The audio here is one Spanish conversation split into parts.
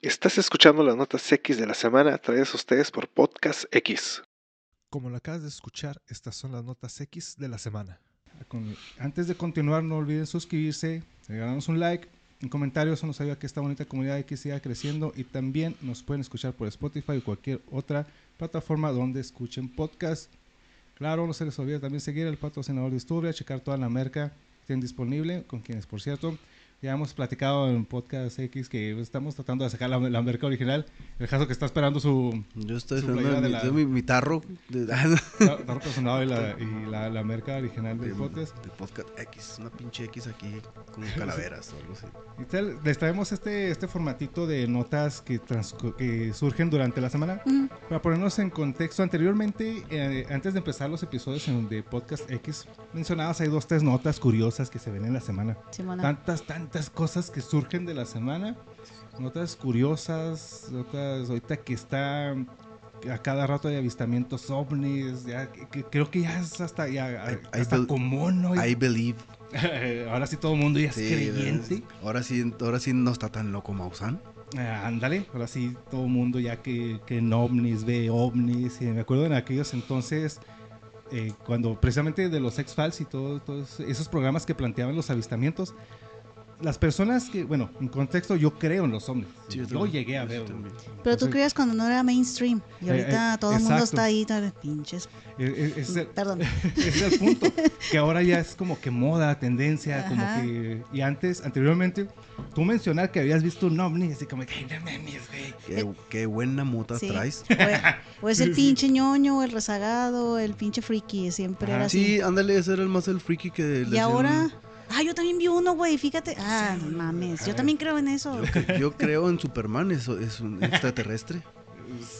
Estás escuchando las notas X de la semana traídas a ustedes por Podcast X. Como lo acabas de escuchar, estas son las notas X de la semana. Antes de continuar, no olviden suscribirse, regalarnos un like, un comentario, eso nos ayuda a que esta bonita comunidad X siga creciendo y también nos pueden escuchar por Spotify o cualquier otra plataforma donde escuchen podcast. Claro, no se les olvide también seguir al patrocinador de Historia, checar toda la merca que tienen disponible, con quienes, por cierto, ya hemos platicado en Podcast X que estamos tratando de sacar la, la merca original. El caso que está esperando su, Yo estoy Su esperando mi, de la- yo mi, mi tarro de, Tar- Tarro personado y la, y la, la merca original del podcast. de podcast X, una pinche X aquí con calaveras o algo así. Y tal, les traemos este, este formatito de notas que, transcu- que surgen durante la semana. Ujú. Para ponernos en contexto, anteriormente, eh, antes de empezar los episodios en, de Podcast X, mencionabas hay dos, tres notas curiosas que se ven en la semana. Simona. Tantas, tantas cosas que surgen de la semana. Notas curiosas, notas ahorita que está a cada rato hay avistamientos ovnis, ya, que- creo que ya es hasta, ya, I- I hasta bel- común, ¿no? I believe. Ahora sí todo el mundo ya es creyente. ahora sí, ahora sí no está tan loco Maussan. Ah, ándale, ahora sí todo el mundo ya que, que en ovnis ve ovnis. Y me acuerdo en aquellos entonces, eh, cuando precisamente de los X-Files y todo- todos esos programas que planteaban los avistamientos, las personas que, bueno, en contexto yo creo en los ovnis. Sí, yo yo también, llegué a ver. Pero tú creías cuando no era mainstream. Y Eh, ahorita eh, todo el mundo está ahí, tal, pinches. eh, eh, es el- Perdón. ese es el punto. que ahora ya es como que moda, tendencia, como Ajá. que. Y antes, anteriormente, tú mencionar que habías visto un ovni, así como que, "Ay, no mames, güey. Qué, qué buena mota Sí. traes. O, o es el pinche ñoño, el rezagado, el pinche friki. Siempre Ajá. era así. Sí, ándale, ese era el más el freaky que Y ahora. Ah, yo también vi uno, güey. Fíjate. Ah, no mames. Yo Ay. también creo en eso. Yo, cre- yo creo en Superman, eso es un extraterrestre.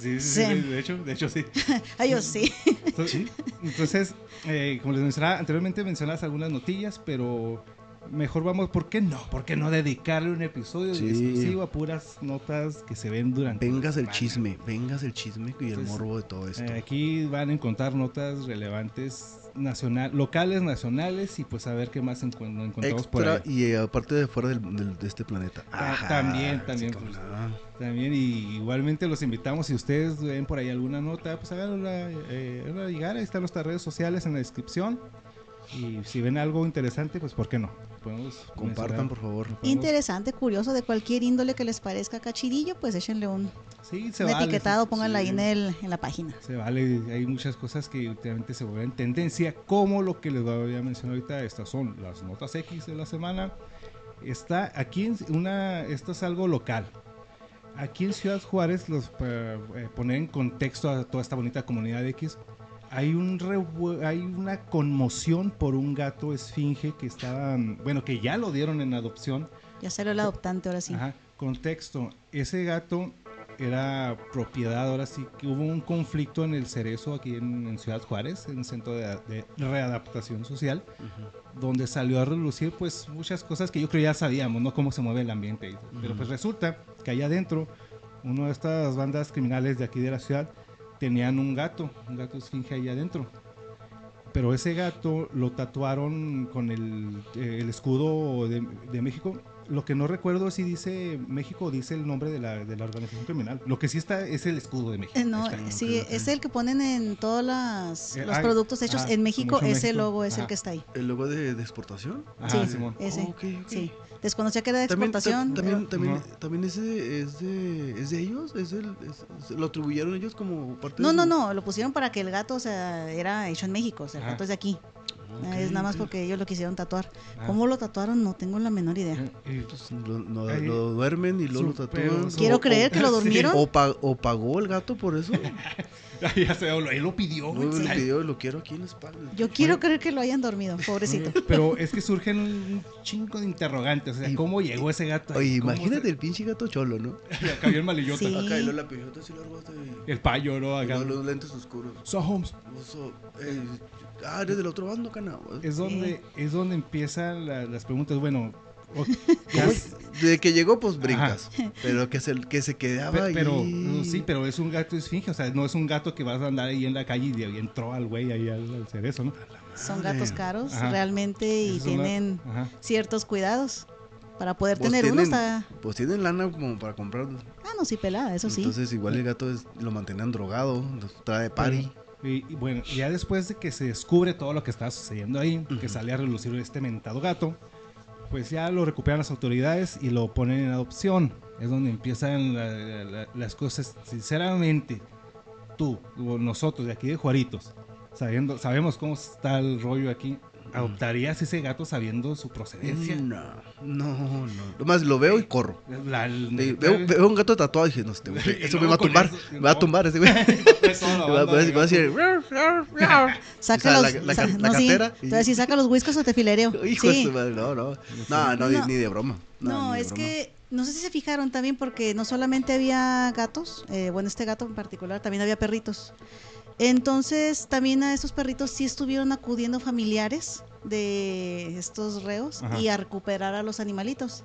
Sí, sí, Sí. sí, de hecho, de hecho sí. Ah, yo sí. Entonces, entonces, eh, como les mencionaba, anteriormente mencionabas algunas notillas, pero mejor vamos, ¿por qué no? ¿Por qué no dedicarle un episodio Sí. exclusivo a puras notas que se ven durante la Vengas el semana? chisme, vengas el chisme y el Entonces, morbo de todo esto. Eh, aquí van a encontrar notas relevantes nacional, locales, nacionales y pues a ver qué más encu- nos encontramos por ahí. Y eh, aparte de fuera del, del- de este planeta. Ajá, también, también, pues. También y igualmente los invitamos, si ustedes ven por ahí alguna nota, pues háganla eh, háganla llegar, ahí están nuestras redes sociales en la descripción. Y si ven algo interesante, pues ¿por qué no? Podemos Compartan, mencionar- por favor. podemos- Interesante, curioso, de cualquier índole que les parezca cachirillo, pues échenle un, Sí, se un vale, etiquetado, sí, pónganla ahí sí. en, el, en la página. Se vale, hay muchas cosas que últimamente se vuelven tendencia, como lo que les voy a mencionar ahorita, estas son las notas X de la semana. Está aquí, en una, esto es algo local. Aquí en Ciudad Juárez, los, para eh, poner en contexto a toda esta bonita comunidad X, hay, un revue- hay una conmoción por un gato esfinge que estaba, bueno, que ya lo dieron en adopción. Ya salió el adoptante ahora sí. Ajá, contexto. Ese gato era propiedad, ahora sí que hubo un conflicto en el Cerezo aquí en, en Ciudad Juárez, en el Centro de, de Readaptación Social, donde salió a relucir pues muchas cosas que yo creo ya sabíamos, ¿no? Cómo se mueve el ambiente. ahí. Pero pues resulta que allá adentro, una de estas bandas criminales de aquí de la ciudad tenían un gato, un gato esfinge ahí adentro. Pero ese gato lo tatuaron con el, el escudo de, de México. Lo que no recuerdo es si dice México o dice el nombre de la, de la organización criminal. Lo que sí está es el escudo de México. Eh, no, está. sí, es el que ponen en todos las- Eh, los ah, productos hechos ah, en México. Ese México. logo es el que está ahí. ¿El logo de, de exportación? Ajá, sí, Simón. ese. Oh, ok, ok. Sí. Desconocía que era de También, exportación. tam- también, pero- también, también ese es de, es de ellos, es el, es- lo atribuyeron ellos como parte No, de no, su- no, lo pusieron para que el gato, o sea, era hecho en México, o sea, el Ajá. gato es de aquí. Ok, es nada más porque ellos lo quisieron tatuar. Ah. ¿Cómo lo tatuaron? No tengo la menor idea. Eh, eh, Entonces, lo, lo- duermen y luego lo tatúan. Quiero creer que lo sí. durmieron. O, pa- o pagó el gato por eso. Ya lo- él lo pidió. güey. Ay, pidió, lo quiero aquí en la espalda. Yo quiero creer que lo hayan dormido, pobrecito. Pero es que surgen un chingo de interrogantes. O sea, Y- ¿cómo llegó ese gato? Oye, ¿Cómo imagínate se- el pinche gato cholo, ¿no? Cayó el malillota. Sí. Acá y la pijota así largo de... El payo, ¿no? y Acá. los lentes oscuros. So, Holmes, eh, ah, eres del otro bando, cana. es donde, es donde empiezan la- las preguntas. Bueno, De que llegó, pues brincas. Pero que se, que se quedaba pe- ahí. pero no, sí, pero es un gato esfinge, o sea, no es un gato que vas a andar ahí en la calle y, y entró al güey ahí al, al cerezo, ¿no? Son gatos caros Ajá. realmente y tienen ciertos cuidados. Para poder Pues tener uno está... Pues tienen lana como para comprar. Ah, no, sí pelada, eso sí. Entonces igual el gato es- lo mantenían drogado, lo trae party. Y, y bueno, ya después de que se descubre todo lo que está sucediendo ahí, que sale a relucir este mentado gato, pues ya lo recuperan las autoridades y lo ponen en adopción. Es donde empiezan la- la- la- las cosas. Sinceramente, tú nosotros de aquí de Juaritos, sabiendo, sabemos cómo está el rollo aquí, ¿adoptarías ese gato sabiendo su procedencia? No, no, no. Nomás lo veo y corro. La- Sí, veo, veo un gato tatuado y dije, no, este eso me va a tumbar. eso, Me va a no. tumbar ese güey. La Va, a decir, Saca o sea, los, la- la sa- ca- la no, sí. cartera Te y- voy a decir, saca los whiskers o te filereo. hijo de Sí. madre, no, no. No, no, ni- No. Ni, de broma. No, de es broma. que no sé si se fijaron también porque no solamente había gatos, eh, bueno, este gato en particular, también había perritos. Entonces, también a estos perritos sí estuvieron acudiendo familiares de estos reos Ajá. y a recuperar a los animalitos.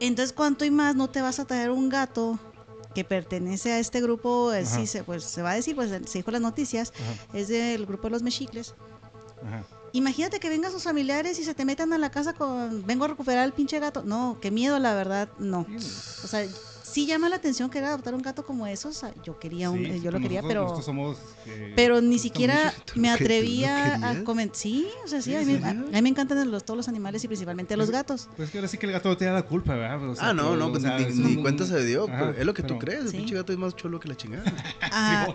Entonces, cuanto y más no te vas a traer un gato que pertenece a este grupo, eh, sí se, pues, se va a decir, pues se dijo las noticias, Ajá, es del grupo de los mexicles. ajá. Imagínate que vengan sus familiares y se te metan a la casa con, vengo a recuperar al pinche gato. No, qué miedo, la verdad, no. O sea, sí llama la atención querer adoptar un gato como esos. Ah, Yo quería un, Sí, eh, yo lo pues quería, nosotros- pero, nosotros somos, eh, pero ni siquiera ¿Tú lo me atrevía a comentar. Sí, o sea, sí, ¿Sí, a mí, a, mí me encantan los, todos los animales y principalmente los gatos. Pues que ahora sí que el gato no tiene la culpa, ¿verdad? O sea, Ah, no, no, o pues sea, ni, ni un- cuenta se dio. Ajá, es lo que tú crees. El Sí. pinche gato es más cholo que la chingada. A,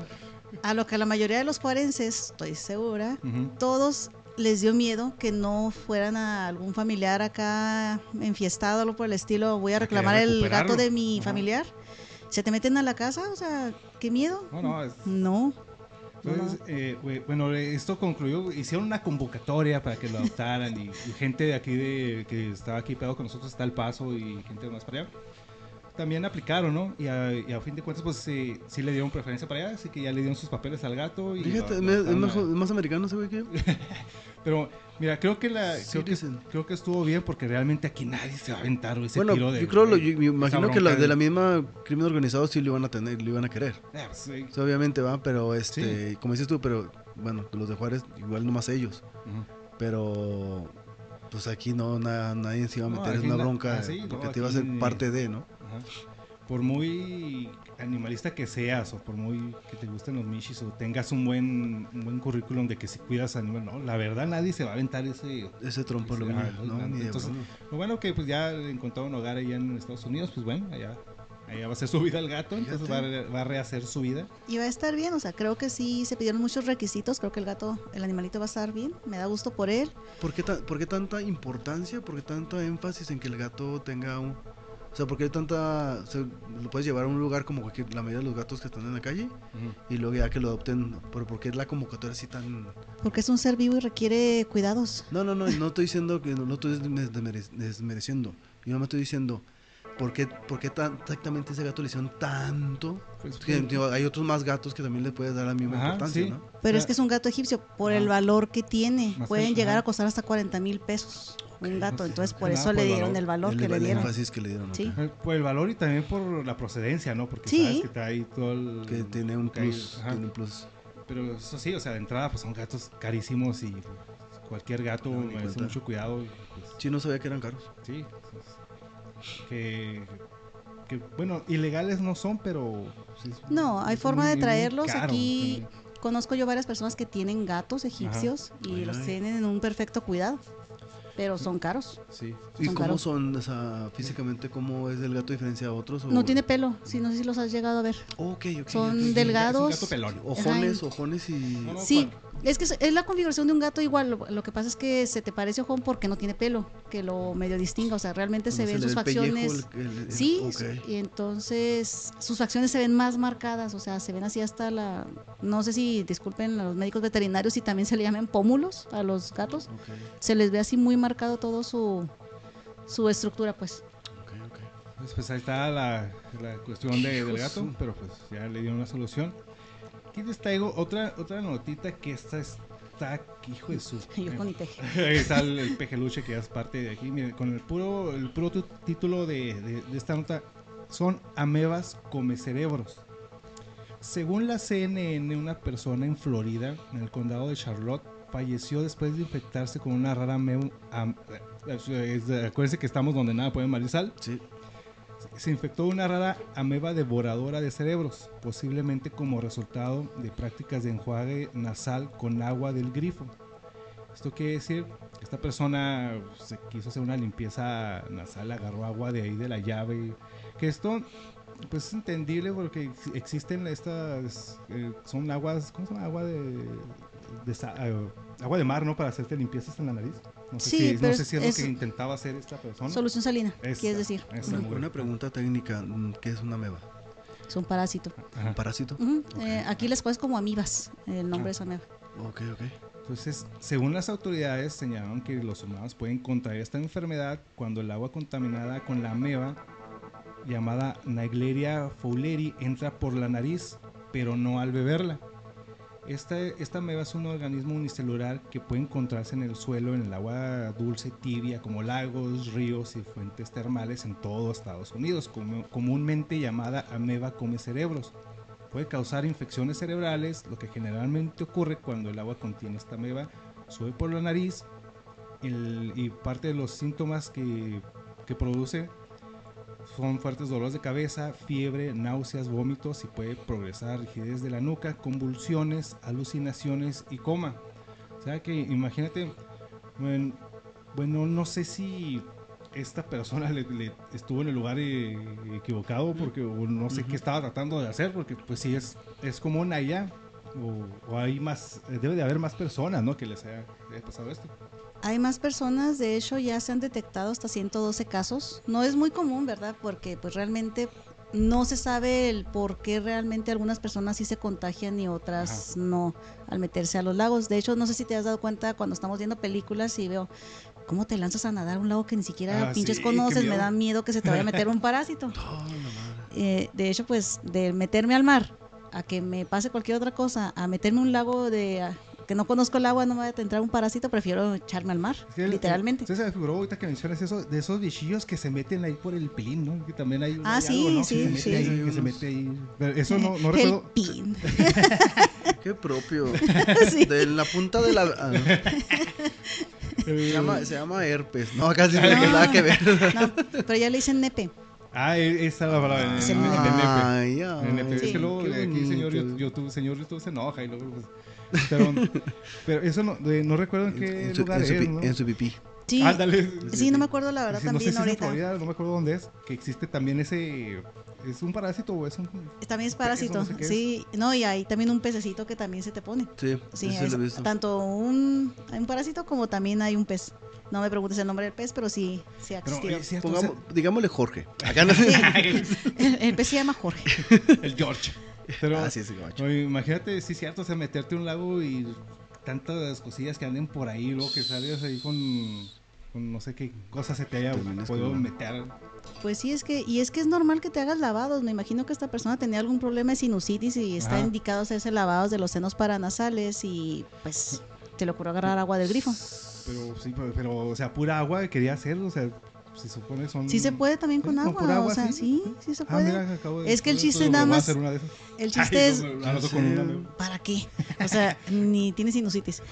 a lo que la mayoría de los juarenses, estoy segura, todos les dio miedo que no fueran a algún familiar acá enfiestado, algo por el estilo, voy a reclamar el gato de mi Ajá. familiar. Se te meten a la casa, o sea, qué miedo. No, no, es- No. Entonces, eh, bueno, esto concluyó, hicieron una convocatoria para que lo adoptaran y, y gente de aquí de, que estaba aquí pegado con nosotros está el paso y gente más para allá. También aplicaron, ¿no? Y a, y a fin de cuentas, pues sí, sí le dieron preferencia para allá, así que ya le dieron sus papeles al gato. Y Fíjate, lo- me- lo es es más americano ese güey que yo. Pero mira, creo que la creo que, creo que estuvo bien porque realmente aquí nadie se va a aventar ese Bueno, tiro de. yo creo, lo- de- yo me imagino que bronca de la misma crimen organizado sí lo iban a tener, lo iban a querer. Eh, pues, sí. O sea, obviamente va, pero este, como dices tú, pero bueno, los de Juárez igual nomás ellos. Pero pues aquí no na- nadie se iba a No, meter en aquí una na- bronca ah, no, porque te iba a ser parte de, ¿no? Ajá. Por muy animalista que seas o por muy que te gusten los michis o tengas un buen un buen currículum de que si cuidas animal, no, la verdad nadie se va a aventar ese Ese trompo lo ah, no, entonces-. Lo bueno que pues ya encontró un hogar allá en Estados Unidos, pues bueno, allá, allá va a ser su vida el gato, entonces va a, va a rehacer su vida. Y va a estar bien, o sea, creo que sí se pidieron muchos requisitos, creo que el gato, el animalito va a estar bien, me da gusto por él. ¿Por qué, ta- por qué tanta importancia? ¿Por qué tanta énfasis en que el gato tenga un... O sea, ¿por qué tanta... o sea, lo puedes llevar a un lugar como cualquier, la mayoría de los gatos que están en la calle y luego ya que lo adopten, pero ¿por qué es la convocatoria así tan... Porque es un ser vivo y requiere cuidados. No, no, no, no estoy diciendo que no estoy desme- desmere- desmereciendo. Yo me estoy diciendo, ¿por qué, por qué tan, exactamente ese gato le hicieron tanto? Pues, Que, digo, hay otros más gatos que también le puedes dar la misma Ajá, importancia, sí. ¿no? Pero O es que es un gato egipcio, por el valor que tiene. Más Pueden llegar ajá. a costar hasta 40 mil pesos un gato, sí, entonces por eso le por el dieron valor. el valor El- que le el dieron. énfasis que le dieron. Sí. Por el valor y también por la procedencia, ¿no? Porque Sí. sabes que trae todo el... Que tiene un plus, ajá. tiene un plus. Pero eso sí, o sea, de entrada pues son gatos carísimos y pues, cualquier gato No, merece mucho cuidado. y, pues, Sí, no sabía que eran caros. Sí, pues, que, que, bueno, ilegales no son, pero... sí, es- No, hay forma muy- de traerlos caro, aquí. Conozco yo varias personas que tienen gatos egipcios y Ay, los ay. tienen en un perfecto cuidado, pero son caros. Sí, ¿Y Son cómo caros. son, o sea, físicamente, cómo es el gato diferencia a otros? o- No tiene pelo, sí, no sé si los has llegado a ver. Ok, ok, Son ok. Es un delgados. gato pelón. Ojones, ojones y... No, no, Sí. Es que es- es la configuración de un gato igual. Lo, lo que pasa es que se te parece ojón porque no tiene pelo, que lo medio distinga. O sea, realmente se ven sus pellejo, facciones. el- el- el- Sí, y entonces sus facciones se ven más marcadas, o sea, se ven así hasta la... No sé si, disculpen a los médicos veterinarios, si también se le llaman pómulos a los gatos. Ok, Se les ve así muy marcado todo su, su estructura, pues. ok, ok. Pues, pues ahí está la, la cuestión de- del gato, pero pues ya le dieron una solución. Aquí les traigo otra, otra notita que esta está, hijo de su... Yo con mi peje. Ahí está el, el pejeluche que es parte de aquí. Miren, con el puro, el puro tu- título de, de- de esta nota son amebas come cerebros. Según la CNN, una persona en Florida, en el condado de Charlotte, falleció después de infectarse con una rara ameba. am- eh, es- acuérdense que estamos donde nada puede malir sal. Sí, se infectó una rara ameba devoradora de cerebros, posiblemente como resultado de prácticas de enjuague nasal con agua del grifo. Esto quiere decir, esta persona se quiso hacer una limpieza nasal, agarró agua de ahí de la llave, que esto pues es entendible porque ex- existen estas eh, son aguas, ¿cómo se llama? Agua de, eh, agua de mar, ¿no? Para hacerte limpiezas en la nariz. No sé Sí, si, no sé si es, es- lo que intentaba hacer esta persona. Solución salina, Esa, quieres decir. esa. Una pregunta técnica, mm, ¿qué es una ameba? Es un parásito. Ajá. ¿Un parásito? Eh, aquí les puedes como amibas, el nombre Ah. es ameba. Ok, ok. Entonces, según las autoridades, señalaron que los humanos pueden contraer esta enfermedad cuando el agua contaminada con la ameba llamada Naegleria fowleri entra por la nariz, pero no al beberla. Esta, esta ameba es un organismo unicelular que puede encontrarse en el suelo, en el agua dulce, tibia, como lagos, ríos y fuentes termales en todo Estados Unidos, como- comúnmente llamada ameba come cerebros. Puede causar infecciones cerebrales, lo que generalmente ocurre cuando el agua contiene esta ameba, sube por la nariz el- y parte de los síntomas que, que produce son fuertes dolores de cabeza, fiebre, náuseas, vómitos y puede progresar rigidez de la nuca, convulsiones, alucinaciones y coma. O sea que imagínate, bueno, bueno, no sé si esta persona le, le estuvo en el lugar eh, equivocado porque o no sé qué estaba tratando de hacer porque pues sí es, es común allá o, o hay más, debe de haber más personas, ¿no? Que les haya, haya pasado esto. Hay más personas, de hecho ya se han detectado hasta 112 casos. No es muy común, ¿verdad? Porque pues realmente no se sabe el por qué realmente algunas personas sí se contagian y otras no al meterse a los lagos. De hecho, no sé si te has dado cuenta cuando estamos viendo películas y veo cómo te lanzas a nadar a un lago que ni siquiera Ah, pinches sí, conoces, me da miedo que se te vaya a meter un parásito. Eh, de hecho, pues de meterme al mar a que me pase cualquier otra cosa, a meterme un lago de que no conozco el agua, no me va a entrar un parásito, prefiero echarme al mar, Es que el- literalmente. Entonces se me figuró ahorita que mencionas eso, de esos bichillos que se meten ahí por el pilín, ¿no? Que también hay, Ah, hay sí, algo, ¿no? sí, que se mete sí. ahí, Hay que se mete ahí. Pero eso no, no el recuerdo. pin. Qué propio. Sí. De la punta de la. ah, se, llama, se llama herpes. No, casi no No. tiene nada que ver. No, pero ya le dicen nepe. Ah, e- esa es la palabra. Es el nepe. Ay, ay, Es que Sí. luego aquí señor. YouTube, señor YouTube se enoja y luego pues, pero, pero eso no, de- no recuerdo en qué En su, lugar en su es, ¿no? en su pipí. Sí, Ándale. sí, no me acuerdo la verdad Sí, no sé también si es en ahorita. Florida, no me acuerdo dónde es, que existe también ese, ¿es un parásito o es un...? También es parásito, no sé qué es. sí. No, y hay también un pececito que también se te pone. Sí, Sí, es lo he visto. tanto un, hay un parásito como también hay un pez. No me preguntes el nombre del pez, pero sí, sí ha existido. Pongamos- digámosle Jorge. Acá no. El, el pez se llama Jorge. el George. Pero, Ah, sí, gabacho. Imagínate, sí es cierto, o sea, meterte a un lago y tantas cosillas que anden por ahí, luego que sales ahí con, con no sé qué cosas se te haya podido meter. Pues sí, es que, y es que es normal que te hagas lavados. Me imagino que esta persona tenía algún problema de sinusitis y está Ajá. indicado hacerse lavados de los senos paranasales y pues se le ocurrió agarrar agua del grifo. Pero sí, pero, pero, o sea, pura agua quería hacer, o sea, se supone son... Sí se puede también con ¿Sí? ¿Con agua, o sea, sí? sí, sí se Ah, puede. mira, acabo de Es que el chiste entonces nada más-. El chiste Ay, es, no, con una, ¿para qué? O sea, ni tiene sinusitis.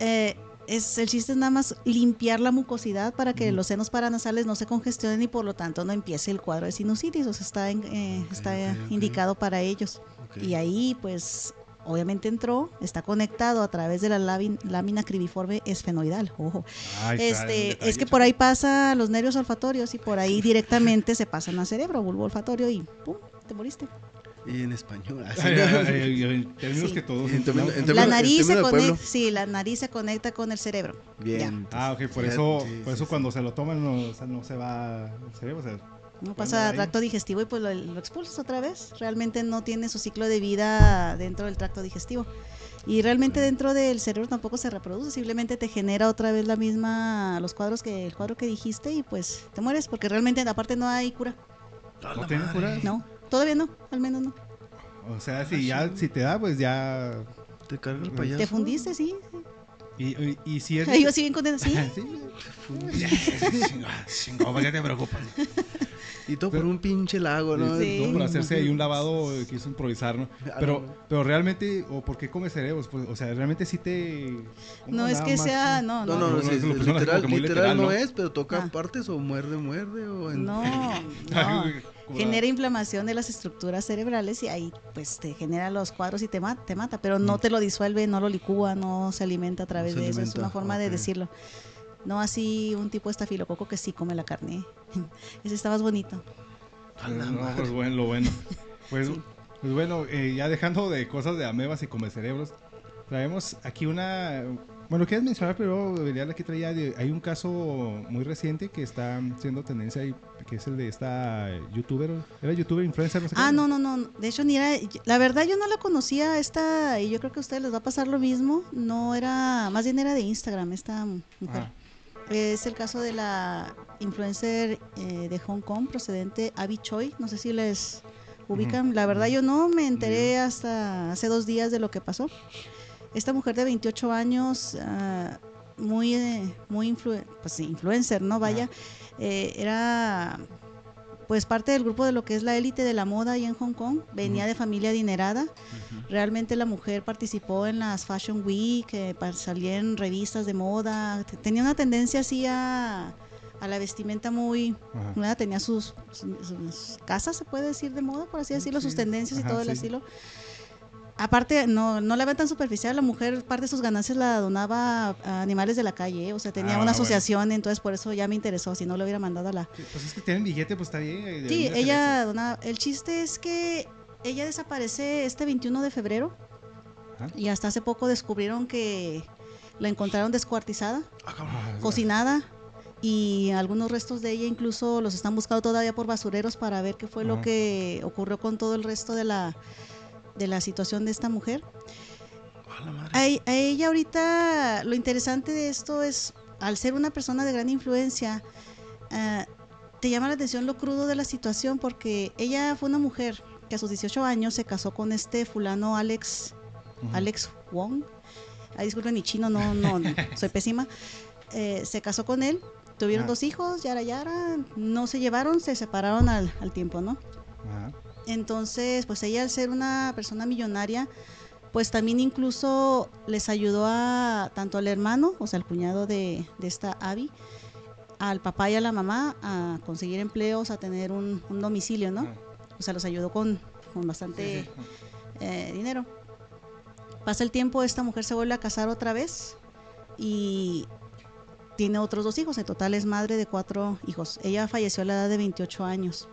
Eh, es, el chiste es nada más limpiar la mucosidad para que los senos paranasales no se congestionen y por lo tanto no empiece el cuadro de sinusitis. O sea, está, en- eh, está indicado para ellos. Y ahí, pues, obviamente entró, está conectado a través de la lámin- lámina cribiforme esfenoidal. Ojo. El Este, es que por ahí pasa los nervios olfatorios y por ahí directamente se pasan al cerebro, bulbo olfatorio y ¡pum! te moriste. Y en español. así, Ay, ¿no? ay, ay, ay, en términos Sí. que todos En términos- en entendamos. términos- La nariz se conecta, sí, la nariz se conecta con el cerebro. Bien. Ah, ok, por Ya, eso, sí, por sí, eso sí. cuando se lo toman no, o sea, no se va al cerebro, o sea, No Pueden pasa al tracto digestivo y pues lo, lo expulsas otra vez. Realmente no tiene su ciclo de vida dentro del tracto digestivo. Y realmente dentro del cerebro tampoco se reproduce, simplemente te genera otra vez la misma, los cuadros que, el cuadro que dijiste y pues te mueres, porque realmente aparte no hay cura. A ¿No tiene cura? No, todavía no, al menos no. o sea, si ya, si te da, pues ya, Te carga el payaso. Te fundiste, sí. y, y, y si es... Yo así bien contenta, sí. Sí. Chingado, chingado, ¿para qué te preocupas? Y todo Pero- por un pinche lago, ¿no? Sí. Todo por hacerse ahí un lavado, eh, quiso improvisar, ¿no? Ah, Pero, pero realmente, ¿o por qué come cerebros? Pues, o sea, realmente sí te... ¿cómo No es que más? sea, no, No, no. no, no, No, sí, no, sí, lo pusieron así literal, que literal literal, no ¿no? es, pero toca Ah. partes o muerde, muerde o en... No, no. Genera inflamación de las estructuras cerebrales y ahí pues te genera los cuadros y te, ma- te mata, pero no Mm. te lo disuelve, no lo licúa, no se alimenta a través se de eso, es una forma de decirlo. No así un tipo de estafilococo que sí come la carne. Ese está más bonito. La No, pues bueno, lo bueno. Pues, Sí. pues bueno, eh, ya dejando de cosas de amebas y come cerebros, traemos aquí una... Bueno, ¿quieres mencionar primero, Belial, aquí traía, de- hay un caso muy reciente que está siendo tendencia y que es el de esta youtuber, era youtuber, influencer, no sé Ah, qué? no, no, no. De hecho, ni era. La verdad, yo no la conocía esta. Y yo creo que a ustedes les va a pasar lo mismo. No era. Más bien era de Instagram, esta mujer. Ajá. Es el caso de la influencer eh, de Hong Kong procedente Abby Choi. No sé si les ubican. La verdad, yo no me enteré hasta hace dos días de lo que pasó. Esta mujer de 28 años, ah, muy, eh, muy influ- pues, influencer, ¿no? Vaya, eh, era pues parte del grupo de lo que es la élite de la moda ahí en Hong Kong. Venía de familia adinerada. Realmente la mujer participó en las Fashion Week, eh, salía en revistas de moda. Tenía una tendencia así a, a la vestimenta muy... Tenía sus, sus- sus casas, se puede decir, de moda, por así decirlo, sus tendencias y todo el estilo. Aparte, no, no la ven tan superficial, la mujer parte de sus ganancias la donaba a animales de la calle, o sea, tenía Ah, una bueno. asociación, entonces por eso ya me interesó, si no lo hubiera mandado a la... Pues es que tienen billete, pues está bien. Sí, ella donaba... El chiste es que ella desaparece este 21 de febrero y hasta hace poco descubrieron que la encontraron descuartizada, Ah, cocinada y algunos restos de ella incluso los están buscando todavía por basureros para ver qué fue lo que ocurrió con todo el resto de la de la situación de esta mujer. A la madre. A, a ella ahorita lo interesante de esto es, al ser una persona de gran influencia, ah, te llama la atención lo crudo de la situación porque ella fue una mujer que a sus 18 años se casó con este fulano Alex. Alex Wong. Ay, disculpen mi chino, no, no, no, soy pésima. Eh, se casó con él, tuvieron Ah. dos hijos, yara yara, no se llevaron, se separaron al, al tiempo, ¿no? Ajá. Entonces, pues ella al ser una persona millonaria, pues también incluso les ayudó a tanto al hermano, o sea, al cuñado de, de esta Abby, al papá y a la mamá a conseguir empleos, a tener un, un domicilio, ¿no? Ajá. O sea, los ayudó con, con bastante Sí, sí. eh, dinero. Pasa el tiempo, esta mujer se vuelve a casar otra vez y tiene otros dos hijos. En total es madre de cuatro hijos. Ella falleció a la edad de 28 años.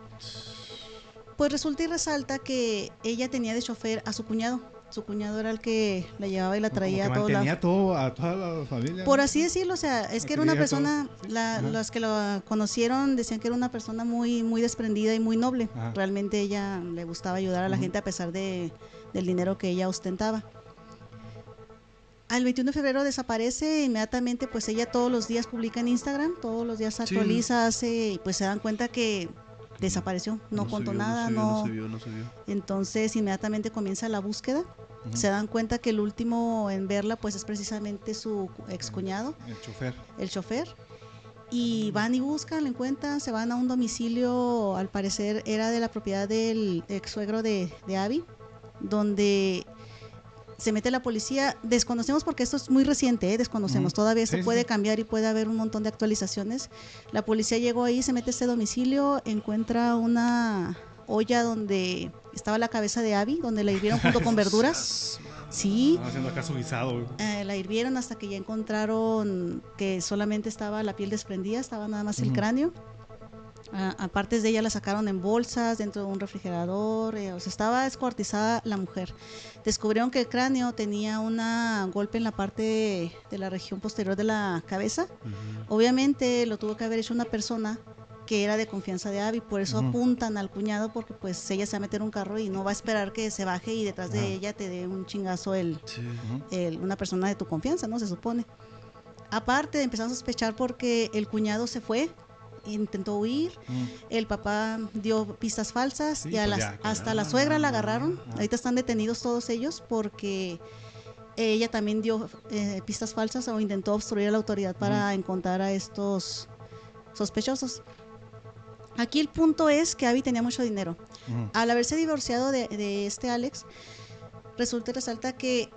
Pues resulta y resalta que ella tenía de chofer a su cuñado. Su cuñado era el que la llevaba y la Como traía que a todos mantenía lados. todo, a toda la familia. Por así decirlo, o sea, es que era una persona, la- las que la conocieron decían que era una persona muy, muy desprendida y muy noble. Ajá. Realmente ella le gustaba ayudar a la gente a pesar de, del dinero que ella ostentaba. Al 21 de febrero desaparece, inmediatamente pues ella todos los días publica en Instagram, todos los días actualiza, hace, y pues se dan cuenta que desapareció, no, contó vio, nada, se vio, no, se vio, no se vio. entonces inmediatamente comienza la búsqueda. Se dan cuenta que el último en verla pues es precisamente su excuñado, El chofer. el chofer. Y van y buscan, la encuentran, se van a un domicilio, al parecer era de la propiedad del ex suegro de, de Abby, donde se mete la policía. Desconocemos porque esto es muy reciente, ¿eh? desconocemos, todavía Sí, se puede sí. cambiar y puede haber un montón de actualizaciones. La policía llegó ahí, se mete a este domicilio, encuentra una olla donde estaba la cabeza de Abby, donde la hirvieron junto con verduras. Sí, Estaba haciendo acá su guisado. eh, la hirvieron hasta que ya encontraron que solamente estaba la piel desprendida, estaba nada más el cráneo. Aparte de ella la sacaron en bolsas dentro de un refrigerador, eh, o sea, estaba descuartizada la mujer. Descubrieron que el cráneo tenía un golpe en la parte de, de la región posterior de la cabeza. Obviamente lo tuvo que haber hecho una persona que era de confianza de Abby, por eso apuntan al cuñado porque pues ella se va a meter un carro y no va a esperar que se baje y detrás de ella te dé un chingazo el, Sí. El- una persona de tu confianza, ¿no? Se supone. Aparte, empezaron a sospechar porque el cuñado se fue, intentó huir, Ujú. el papá dio pistas falsas Sí, y a pues las- ya, que hasta la suegra la agarraron. ajá. Ahorita están detenidos todos ellos porque ella también dio eh, pistas falsas o intentó obstruir a la autoridad para encontrar a estos sospechosos. Aquí el punto es que Abby tenía mucho dinero. Ujú. Al haberse divorciado de, de este Alex, resulta y resalta que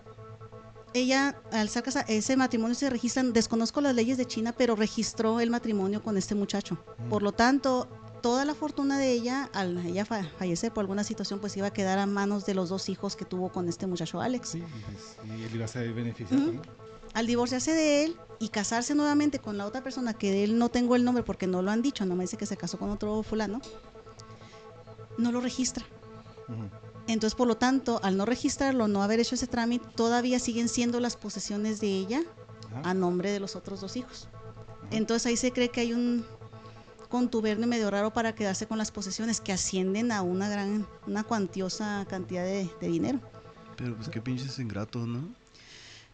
ella, al ser casa- ese matrimonio se registran, desconozco las leyes de China, pero registró el matrimonio con este muchacho. Por lo tanto, toda la fortuna de ella, al ella fa- fallecer por alguna situación, pues iba a quedar a manos de los dos hijos que tuvo con este muchacho Alex. Sí, y, él iba a ser beneficiado. ¿no? Al divorciarse de él y casarse nuevamente con la otra persona, que de él no tengo el nombre porque no lo han dicho, no me dice que se casó con otro fulano, no lo registra. Ujú. Entonces, por lo tanto, al no registrarlo, no haber hecho ese trámite, todavía siguen siendo las posesiones de ella Ajá. a nombre de los otros dos hijos. Entonces ahí se cree que hay un contubernio medio raro para quedarse con las posesiones que ascienden a una gran, una cuantiosa cantidad de, de dinero. Pero pues qué pinches ingratos, ¿no?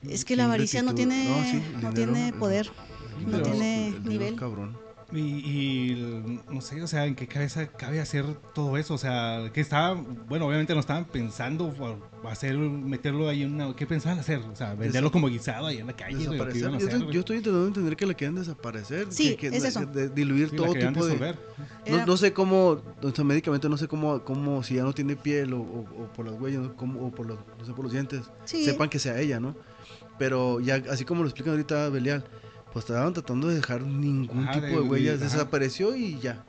Es que la avaricia no tiene, No, sí, no dinero, tiene poder, el no dinero- tiene nivel. cabrón. Y, y no sé, o sea, en qué cabeza cabe hacer todo eso, o sea, que estaba, bueno, obviamente no estaban pensando hacer, meterlo ahí en una, ¿qué pensaban hacer? O sea, venderlo como guisado ahí en la calle, güey, ¿qué Desaparecer. iban a Yo, hacer, estoy, güey? yo estoy intentando entender que la quieren desaparecer. Sí, que, que es la- eso. de- diluir Sí, la todo querían tipo de. disolver. No, Era- no sé cómo, o sea, médicamente no sé cómo, cómo si ya no tiene piel o, o- o por las huellas ¿no? Cómo- o por los, no sé, por los dientes, Sí. sepan que sea ella, ¿no? Pero ya, así como lo explican ahorita Belial, pues estaban tratando de dejar ningún Ajá, tipo de- de, huellas, ajá. desapareció y ya.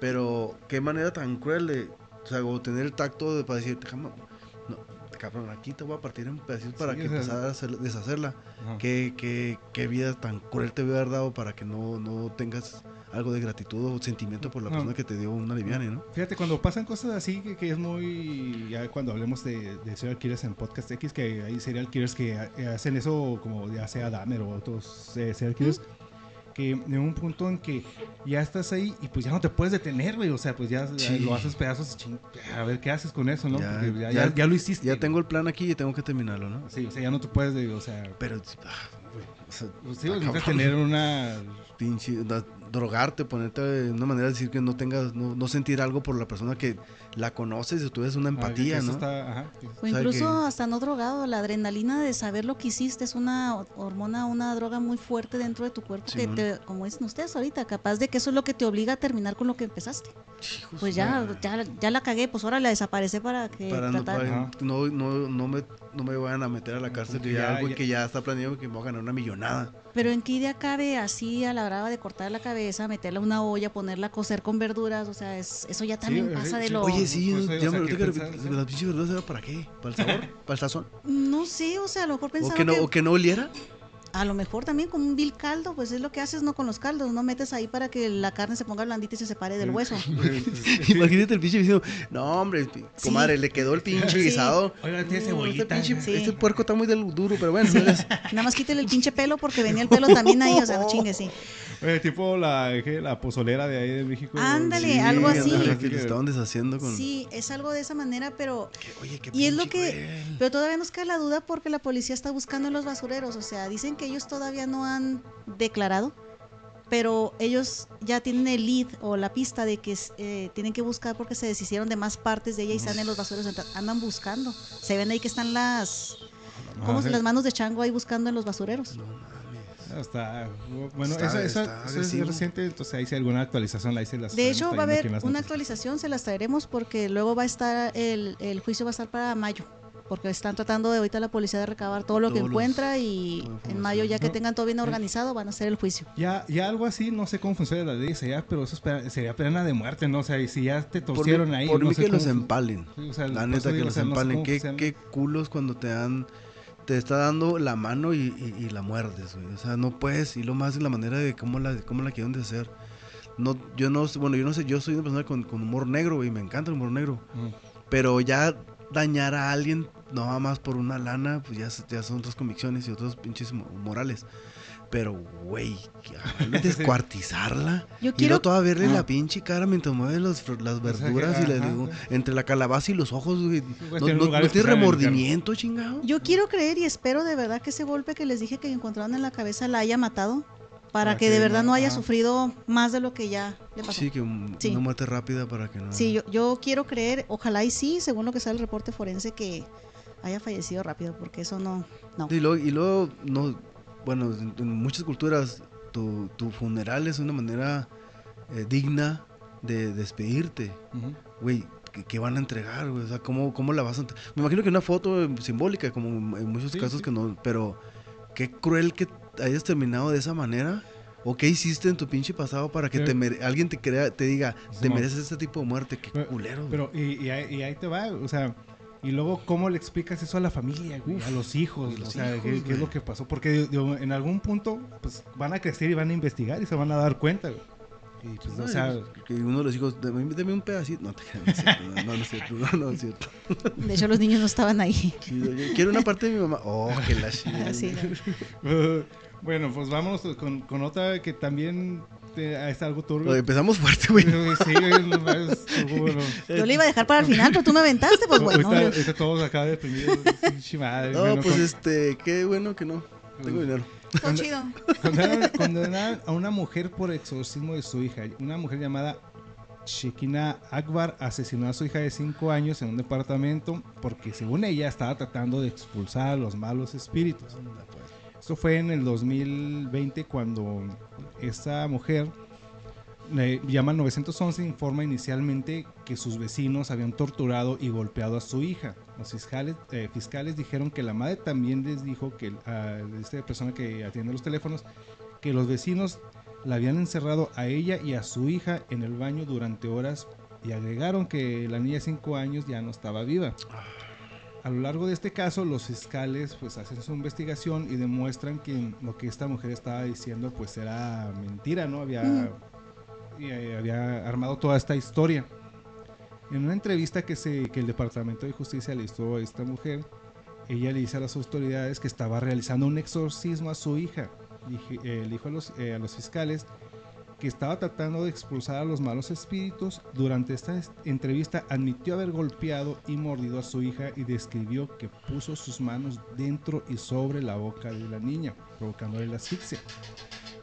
Pero qué manera tan cruel de, o sea, o tener el tacto de para decir, déjame, no, cabrón, aquí te voy a partir en pedacitos para Sí, que o sea- empezar a hacer- deshacerla. ¿Qué, qué, qué vida tan cruel te voy a haber dado para que no, no tengas algo de gratitud o sentimiento por la No. persona que te dio una liviana, ¿no? Fíjate, cuando pasan cosas así, que, que es muy. Ya cuando hablemos de, de serial killers en Podcast X, que hay serial killers que ha- hacen eso, como ya sea Dahmer o otros eh, serial killers, que en un punto en que ya estás ahí y pues ya no te puedes detener, güey. O sea, pues ya Sí. lo haces pedazos y ching, a ver qué haces con eso, ¿no? Ya- Porque ya, ya- ya- lo hiciste. Ya güey. tengo el plan aquí y tengo que terminarlo, ¿no? Sí, o sea, ya no te puedes, de- o sea. Pero, ah, güey, o sea, Pues sí, necesitas tener una. pinche, da- drogarte, ponerte de una manera de decir que no tengas, no, no sentir algo por la persona que la conoces y tú ves una empatía, eso ¿no? está- ajá, O incluso que- hasta no drogado, la adrenalina de saber lo que hiciste es una ho- hormona, una droga muy fuerte dentro de tu cuerpo que te, como dicen ustedes ahorita, capaz de que eso es lo que te obliga a terminar con lo que empezaste. Hijos Pues ya, ya, ya la cagué, pues ahora la desaparece para que para no, para no, no, no me, no me vayan a meter a la cárcel algo ya- que ya está planeado que me voy a ganar una millonada. Pero en qué idea cabe así a la brava de cortar la cabeza, meterla a una olla, ponerla a cocer con verduras, o sea, es, eso ya también Sí, pasa sí, de sí. lo... Oye, sí, pues, o ya sea, me lo ¿qué tengo que o? ¿Las pinches verduras era para qué? ¿Para el sabor? ¿Para el sazón? No sé, o sea, a lo mejor ¿O pensaron que, no, que- ¿O que no oliera? A lo mejor también con un vil caldo, pues es lo que haces no con los caldos, no metes ahí para que la carne se ponga blandita y se separe del hueso. Imagínate el pinche diciendo, no hombre, Sí. comadre, le quedó el pinche Sí. guisado. Oiga, tiene cebollita. Este, pinche- Sí. este puerco está muy duro, pero bueno. Nada más quítale el pinche pelo porque venía el pelo también ahí, o sea, no chingue, sí. Oye, tipo la, ¿qué? la pozolera de ahí de México. Ándale, Sí, algo así. ándale, que le estaban deshaciendo con... Sí, es algo de esa manera, pero Que, Oye, qué Y es lo que- cruel. pero todavía nos queda la duda porque la policía está buscando en los basureros, o sea, dicen que ellos todavía no han declarado, pero ellos ya tienen el lead o la pista de que eh, tienen que buscar porque se deshicieron de más partes de ella y están en los basureros, andan buscando. Se ven ahí que están las, ¿cómo Ah, sí. las manos de chango ahí buscando en los basureros. No Está, bueno, Está- esa, está esa es reciente, entonces ahí si hay alguna actualización, ahí se las De hecho, va a haber una noticias. actualización, se las traeremos porque luego va a estar, el, el juicio va a estar para mayo. Porque están tratando de ahorita la policía de recabar todo lo que Todos los- encuentra y la en mayo ya que No. tengan todo bien organizado van a hacer el juicio. Ya, ya algo así, no sé cómo funciona la ley pero eso es sería pena de muerte, ¿no? O sea, y si ya te Por torcieron mí, ahí, por no mí sé que los cómo- empalen. Sí, o sea, La por neta que digo, o los sea, no sé empalen. qué, qué culos cuando te dan. Te está dando la mano y, y- y la muerdes, güey. O sea, no puedes. Y lo más la manera de cómo la, cómo la quieren de hacer. No, yo no, bueno, yo no sé, yo soy una persona con, con humor negro, güey. Me encanta el humor negro. Mm. Pero ya dañar a alguien, nada más por una lana, pues ya, ya son otras convicciones y otros pinches mo- morales. Pero, güey, descuartizarla. Yo Y quiero, no toda verle Ah. la pinche cara mientras mueve los las O sea, que- verduras y le ajá. digo, entre la calabaza y los ojos, güey. Pues No, no- no tiene remordimiento, chingado. yo quiero creer y espero de verdad que ese golpe que les dije que encontraron en la cabeza la haya matado para Para que que de verdad no- no haya sufrido más de lo que ya le pasó. Sí, que un- Sí. una muerte rápida para que no. Sí, yo, yo quiero creer, ojalá y sí, según lo que sale el reporte forense, que haya fallecido rápido, porque eso no, no. Y luego, y luego, no, bueno, en, en muchas culturas tu, tu funeral es una manera eh, digna de despedirte. Güey, ¿qué, qué van a entregar, güey? O sea, ¿cómo, cómo la vas a... Me imagino que una foto eh, simbólica, como en muchos Sí, casos sí. que no... Pero qué cruel que hayas terminado de esa manera. ¿O qué hiciste en tu pinche pasado para que Pero- te alguien te crea, te diga, te mereces este tipo de muerte? Qué culero. Pero, y, y ahí, y ahí te va, o sea, y luego, ¿cómo le explicas eso a la familia, güey? a los hijos, los o sea, hijos, ¿qué, qué es lo que pasó? Porque digo, en algún punto, pues, van a crecer y van a investigar y se van a dar cuenta, güey. Y, pues, o sea, que uno de los hijos, deme, deme un pedacito. No, no es cierto, no, no, no es cierto, no, no es cierto. De hecho, los niños no estaban ahí. Quiero una parte de mi mamá. Oh, que la bueno, pues vámonos con, con otra que también es algo turbio. Empezamos fuerte, güey. Sí, güey. Yo le iba a dejar para el final, pero tú me aventaste, pues bueno. ahorita, ahorita todos acá deprimidos. madre, No, bueno, pues con- este, qué bueno que no. Tengo dinero. Todo chido. Condenaron, condenaron a una mujer por exorcismo de su hija. Una mujer llamada Shekina Akbar asesinó a su hija de 5 años en un departamento porque según ella estaba tratando de expulsar a los malos espíritus. Esto fue en el 2020 cuando esta mujer le llama al 911 informa inicialmente que sus vecinos habían torturado y golpeado a su hija. Los fiscales, eh, fiscales dijeron que la madre también les dijo que a esta persona que atiende los teléfonos que los vecinos la habían encerrado a ella y a su hija en el baño durante horas y agregaron que la niña de 5 años ya no estaba viva. A lo largo de este caso, los fiscales pues hacen su investigación y demuestran que lo que esta mujer estaba diciendo pues era mentira, ¿no? Había, y, eh, había armado toda esta historia. En una entrevista que, se, que el Departamento de Justicia le hizo a esta mujer, ella le dice a las autoridades que estaba realizando un exorcismo a su hija. Dije- eh, le dijo a los, eh, a los fiscales que estaba tratando de expulsar a los malos espíritus. Durante esta es- entrevista admitió haber golpeado y mordido a su hija y describió que puso sus manos dentro y sobre la boca de la niña, provocándole la asfixia.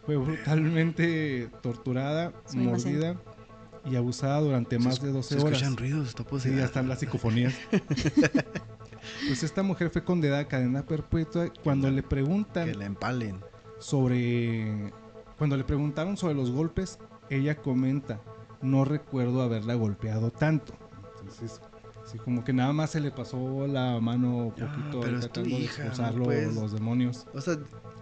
Fue brutalmente torturada, Soy inocente. mordida y abusada durante más de 12 Se horas. escuchan ruidos, está Sí, ya están las psicofonías. pues esta mujer fue condenada a cadena perpetua cuando le preguntan Que la empalen. sobre cuando le preguntaron sobre los golpes, ella comenta, no recuerdo haberla golpeado tanto. Entonces, sí, como que nada más se le pasó la mano Ah, poquito pero es tu tratando de hija, no expulsarlo puedes- los demonios. O sea,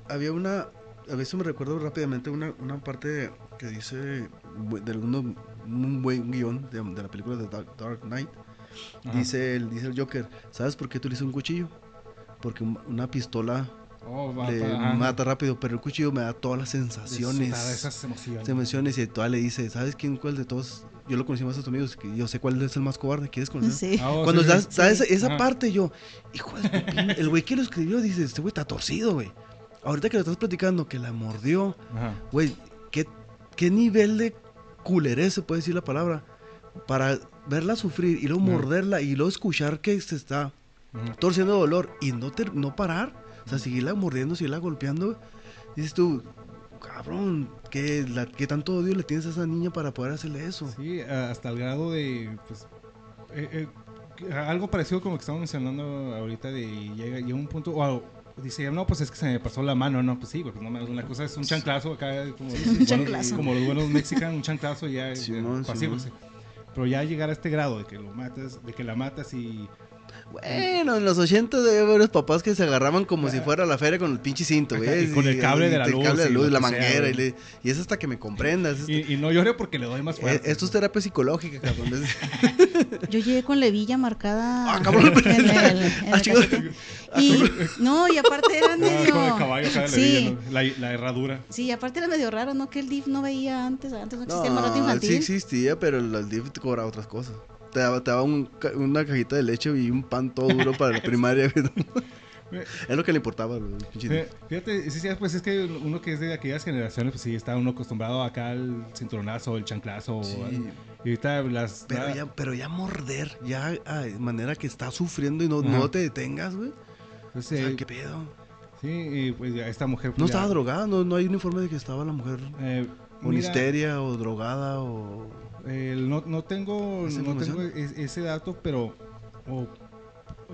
había una. A veces me recuerdo rápidamente una, una parte que dice de alguno, un buen guion de, de la película de Dark, Dark Knight. Ajá. Dice el, dice el Joker: ¿Sabes por qué utilizo un cuchillo? Porque un- una pistola Oh, va- le va- ajá. mata rápido, pero el cuchillo me da todas las sensaciones. Disfrutar esas emociones. Emociones y toda le dice: ¿Sabes quién, cuál de todos? Yo lo conocí más a tus amigos, que yo sé cuál es el más cobarde. ¿Quieres conocer? Sí. Ah, oh, Cuando sí, da, sí. da esa, Sí. esa Ajá. parte, yo, hijo de el güey que lo escribió dice, este güey está torcido, güey. Ahorita que lo estás platicando, que la mordió, Ajá. güey, ¿qué, qué nivel de culerés se puede decir la palabra para verla sufrir y luego Ajá. morderla y luego escuchar que se está Ajá. torciendo de dolor y no, no parar, o sea, seguirla mordiendo, seguirla golpeando, dices tú, cabrón, ¿qué, la, ¿qué tanto odio le tienes a esa niña para poder hacerle eso? Sí, hasta el grado de, pues, eh, eh, algo parecido como que estamos mencionando ahorita de llega, llega un punto, o dice, no, pues es que se me pasó la mano, no, pues sí, pues no, mames, una cosa es un chanclazo acá, como, los buenos- chanclazo. como los buenos mexicanos, un chanclazo ya, Simón, ya, pasivo, sí. Pero ya llegar a este grado de que lo matas, de que la matas y Bueno, en los 80 de varios papás que se agarraban como si fuera la feria con el pinche cinto, güey. y con el cable de la el luz cable de y luz, la sea, manguera. güey. y, le- y es hasta que me comprendas. y, y no llore porque le doy más eh, fuerte. esto es terapia psicológica, cabrón. Yo llegué con la hebilla marcada Ah, cabrón. en el, en Ah, el cachete. Y no, y aparte era Ah, medio el caballo la Sí. villa, ¿no? la, la herradura. Sí, aparte era medio raro, ¿no? Que el DIF no veía antes, antes no existía el No, marrote infantil. sí existía, pero el, el DIF cobraba otras cosas. Te daba, te daba un una cajita de leche y un pan todo duro para la primaria. es lo que le importaba. Fíjate, sí, sí, pues es que uno que es de aquellas generaciones, pues sí, está uno acostumbrado acá al cinturonazo, el chanclazo. Sí. y ahorita las... Pero ya, pero ya morder, ya de manera que está sufriendo y no, Ajá. no te detengas, güey. pues, O sea, ¿qué pedo? Sí, y pues ya esta mujer... pues, No ya, estaba drogada, no, no hay un informe de que estaba la mujer eh, con mira, histeria o drogada o... el- no, no tengo, ¿Esa no tengo información? es- ese dato, pero... o-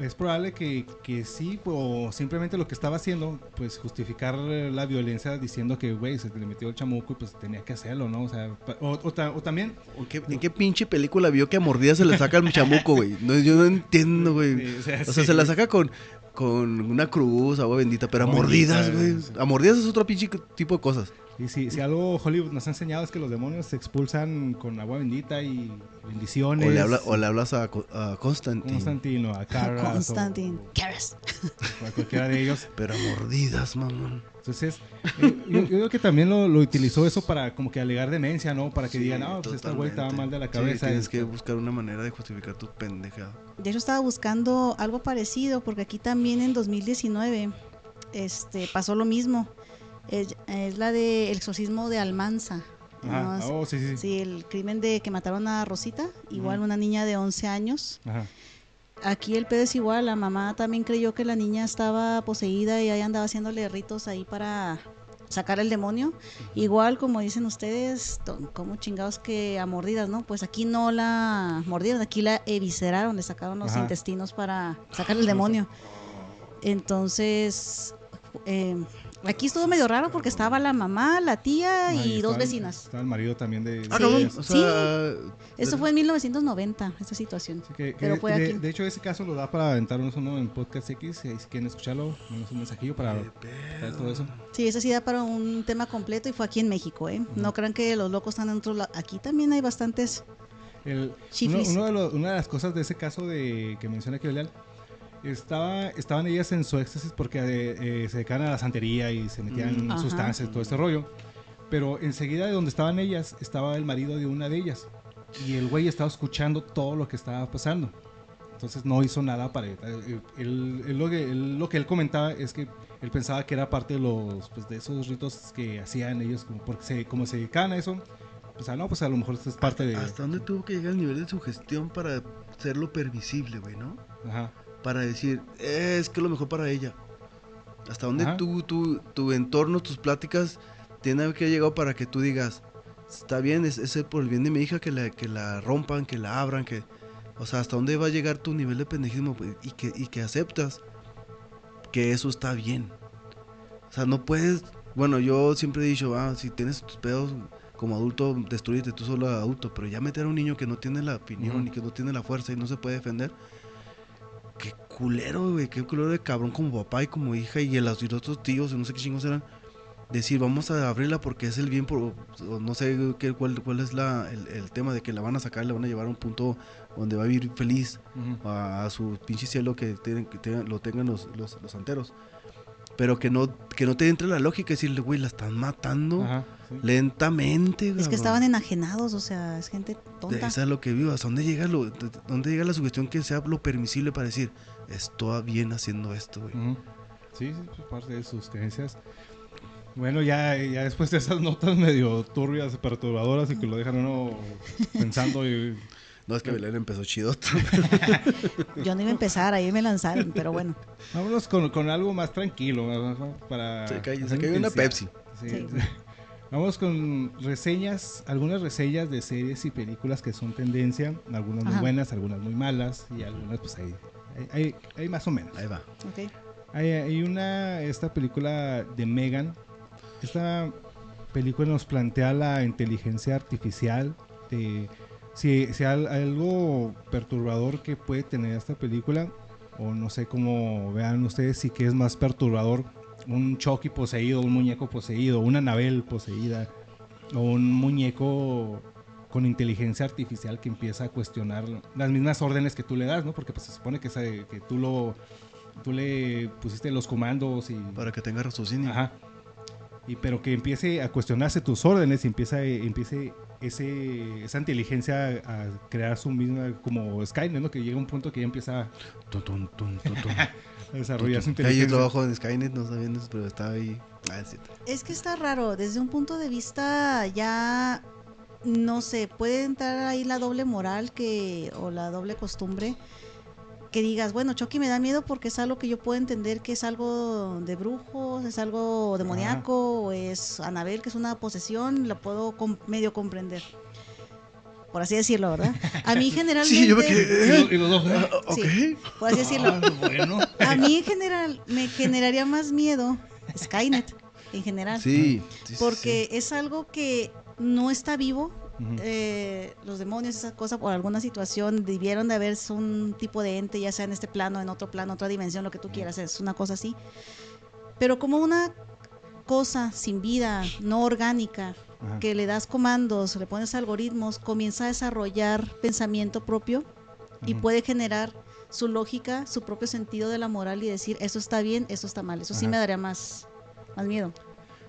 es probable que, que sí, o simplemente lo que estaba haciendo, pues justificar la violencia diciendo que, güey, se le metió el chamuco y pues tenía que hacerlo, ¿no? O sea, o, o ta- o también... ¿En qué, en qué pinche película vio que a mordida se le saca el chamuco, güey? No, yo no entiendo, güey. eh, o sea, sí, se la saca con, con una cruz, agua bendita, pero a mordidas, güey. A mordidas es otro pinche tipo de cosas. Y si, si algo Hollywood nos ha enseñado es que los demonios se expulsan con agua bendita y bendiciones. O le, habla, o le hablas a, a Constantine. Constantino, a Carras, o- Constantine. a cualquiera de ellos. Pero a mordidas, mamón. Entonces, eh, yo, yo creo que también lo, lo utilizó eso para como que alegar demencia, ¿no? Para que Sí, digan, no, pues este güey estaba mal de la Sí, cabeza. tienes y- que buscar una manera de justificar tu pendejada. De hecho, estaba buscando algo parecido porque aquí también en 2019 este, pasó lo mismo. Es, es la de El exorcismo de Almanza. Oh, sí, sí, sí. Sí, el crimen de que mataron a Rosita, igual una niña de 11 años. Ajá. Aquí el pedo es igual, la mamá también creyó que la niña estaba poseída y ahí andaba haciéndole ritos ahí para sacar el demonio. Igual como dicen ustedes, como chingados que a mordidas, ¿no? Pues aquí no la mordieron, aquí la evisceraron, le sacaron los Ajá. intestinos para sacar el demonio. Entonces, eh, aquí estuvo medio raro porque estaba la mamá, la tía Ah, y dos vecinas. Estaba el marido también de... Ah, Sí. cabrón. O sea, Eso fue en 1990, esta situación. Que- que Pero fue de, aquí. de hecho, ese caso lo da para aventarnos uno en Podcast X. Si si quieren escucharlo, menos un mensajillo para, para todo eso. Sí, ese sí da para un tema completo y fue aquí en México, ¿eh? No crean que los locos están en otro lado. Aquí también hay bastantes. El- uno, de los- una de las cosas de ese caso de que menciona aquí Leal, estaba, estaban ellas en su éxtasis porque eh, eh, se dedicaban a la santería y se metían Mm. Ajá. sustancias, todo este rollo. Pero enseguida de donde estaban ellas estaba el marido de una de ellas. Y el güey estaba escuchando todo lo que estaba pasando. Entonces no hizo nada para... eh, él- él lo, que, él- lo que él comentaba es que él pensaba que era parte de los pues, de esos ritos que hacían ellos, como, porque se, como se dedicaban a eso. Pues, ah, no, pues a lo mejor esto es parte de... ¿Hasta dónde tuvo que llegar el nivel de sugestión para hacerlo permisible, güey, no? Ajá. Para decir, "Eh, es que es lo mejor para ella. ¿Hasta dónde tú, tú, tu entorno, tus pláticas, tienen que haber llegado para que tú digas, está bien, es, es por el bien de mi hija que la, que la rompan, que la abran, que... O sea, ¿hasta dónde va a llegar tu nivel de pendejismo pues, y que, y que aceptas que eso está bien? O sea, no puedes... Bueno, yo siempre he dicho, ah, si tienes tus pedos como adulto, destruyete tú solo adulto, pero ya meter a un niño que no tiene la opinión y que no tiene la fuerza y no se puede defender, qué culero, güey, qué culero de cabrón como papá y como hija y los, y los otros tíos, no sé qué chingos eran. Decir, vamos a abrirla porque es el bien, por, no sé qué, cuál, cuál es la, el, el tema de que la van a sacar, la van a llevar a un punto donde va a vivir feliz a, a su pinche cielo que, tienen, que tengan- lo tengan los, los, los santeros. Pero que no, que no te entre la lógica y decirle, güey, la están matando Ajá, lentamente. Es que estaban enajenados, o sea, es gente tonta. Esa es lo que vivo. ¿Hasta dónde llega, lo, de- dónde llega la sugestión que sea lo permisible para decir, estoy bien haciendo esto, güey? Ujú. Sí, sí, pues parte de sus creencias. Bueno, ya, ya después de esas notas medio turbias, perturbadoras y que lo dejan uno pensando y... No, es que Belén empezó chido. Yo no iba a empezar, ahí me lanzaron, pero bueno. Vámonos con, con algo más tranquilo, ¿no? Para... Se cayó, se cayó una. Pepsi. Sí. Sí. Vamos con reseñas, algunas reseñas de series y películas que son tendencia, algunas muy Ajá. buenas, algunas muy malas y algunas pues hay, hay, hay- hay más o menos. Ahí va. Ok. Hay, hay una, esta película de Megan. Esta película nos plantea la inteligencia artificial. De, si, si al- algo perturbador que puede tener esta película, o no sé cómo vean ustedes, si que es más perturbador, un Chucky poseído, un muñeco poseído, una Anabel poseída, o un muñeco con inteligencia artificial que empieza a cuestionar las mismas órdenes que tú le das, ¿no? Porque pues, se supone que, se- que tú lo tú le pusiste los comandos y Para que tenga raciocinio. ajá y pero que empiece a cuestionarse tus órdenes y empieza empiece ese esa inteligencia a crear su misma como Skynet ¿no? que llega un punto que ya empieza Tun, tun, tun, tun, tun. a desarrollar su Que ahí yo inteligencia trabajo en Skynet, no sabiendo, pero está ahí. Ah. Es que está raro, desde un punto de vista ya, no sé, puede entrar ahí la doble moral que o la doble costumbre. Que digas, bueno, Chucky me da miedo porque es algo que yo puedo entender que es algo de brujos, es algo demoníaco, o es Anabel, que es una posesión, la puedo com- medio comprender. por así decirlo, ¿verdad? A mí generalmente... Sí, yo me quedé. lo- y los dos, ¿eh? Ok. Sí, por así decirlo. Ah, bueno. A mí en general me generaría más miedo Skynet, en general. Sí, Porque es algo que no está vivo. Eh, los demonios, esas cosas, por alguna situación, debieron de haberse un tipo de ente, ya sea en este plano, en otro plano, otra dimensión, lo que tú quieras, es una cosa así. Pero como una cosa sin vida, no orgánica, Ajá. que le das comandos, le pones algoritmos, comienza a desarrollar pensamiento propio y puede generar su lógica, su propio sentido de la moral y decir, eso está bien, eso está mal. Eso sí me daría más, más miedo.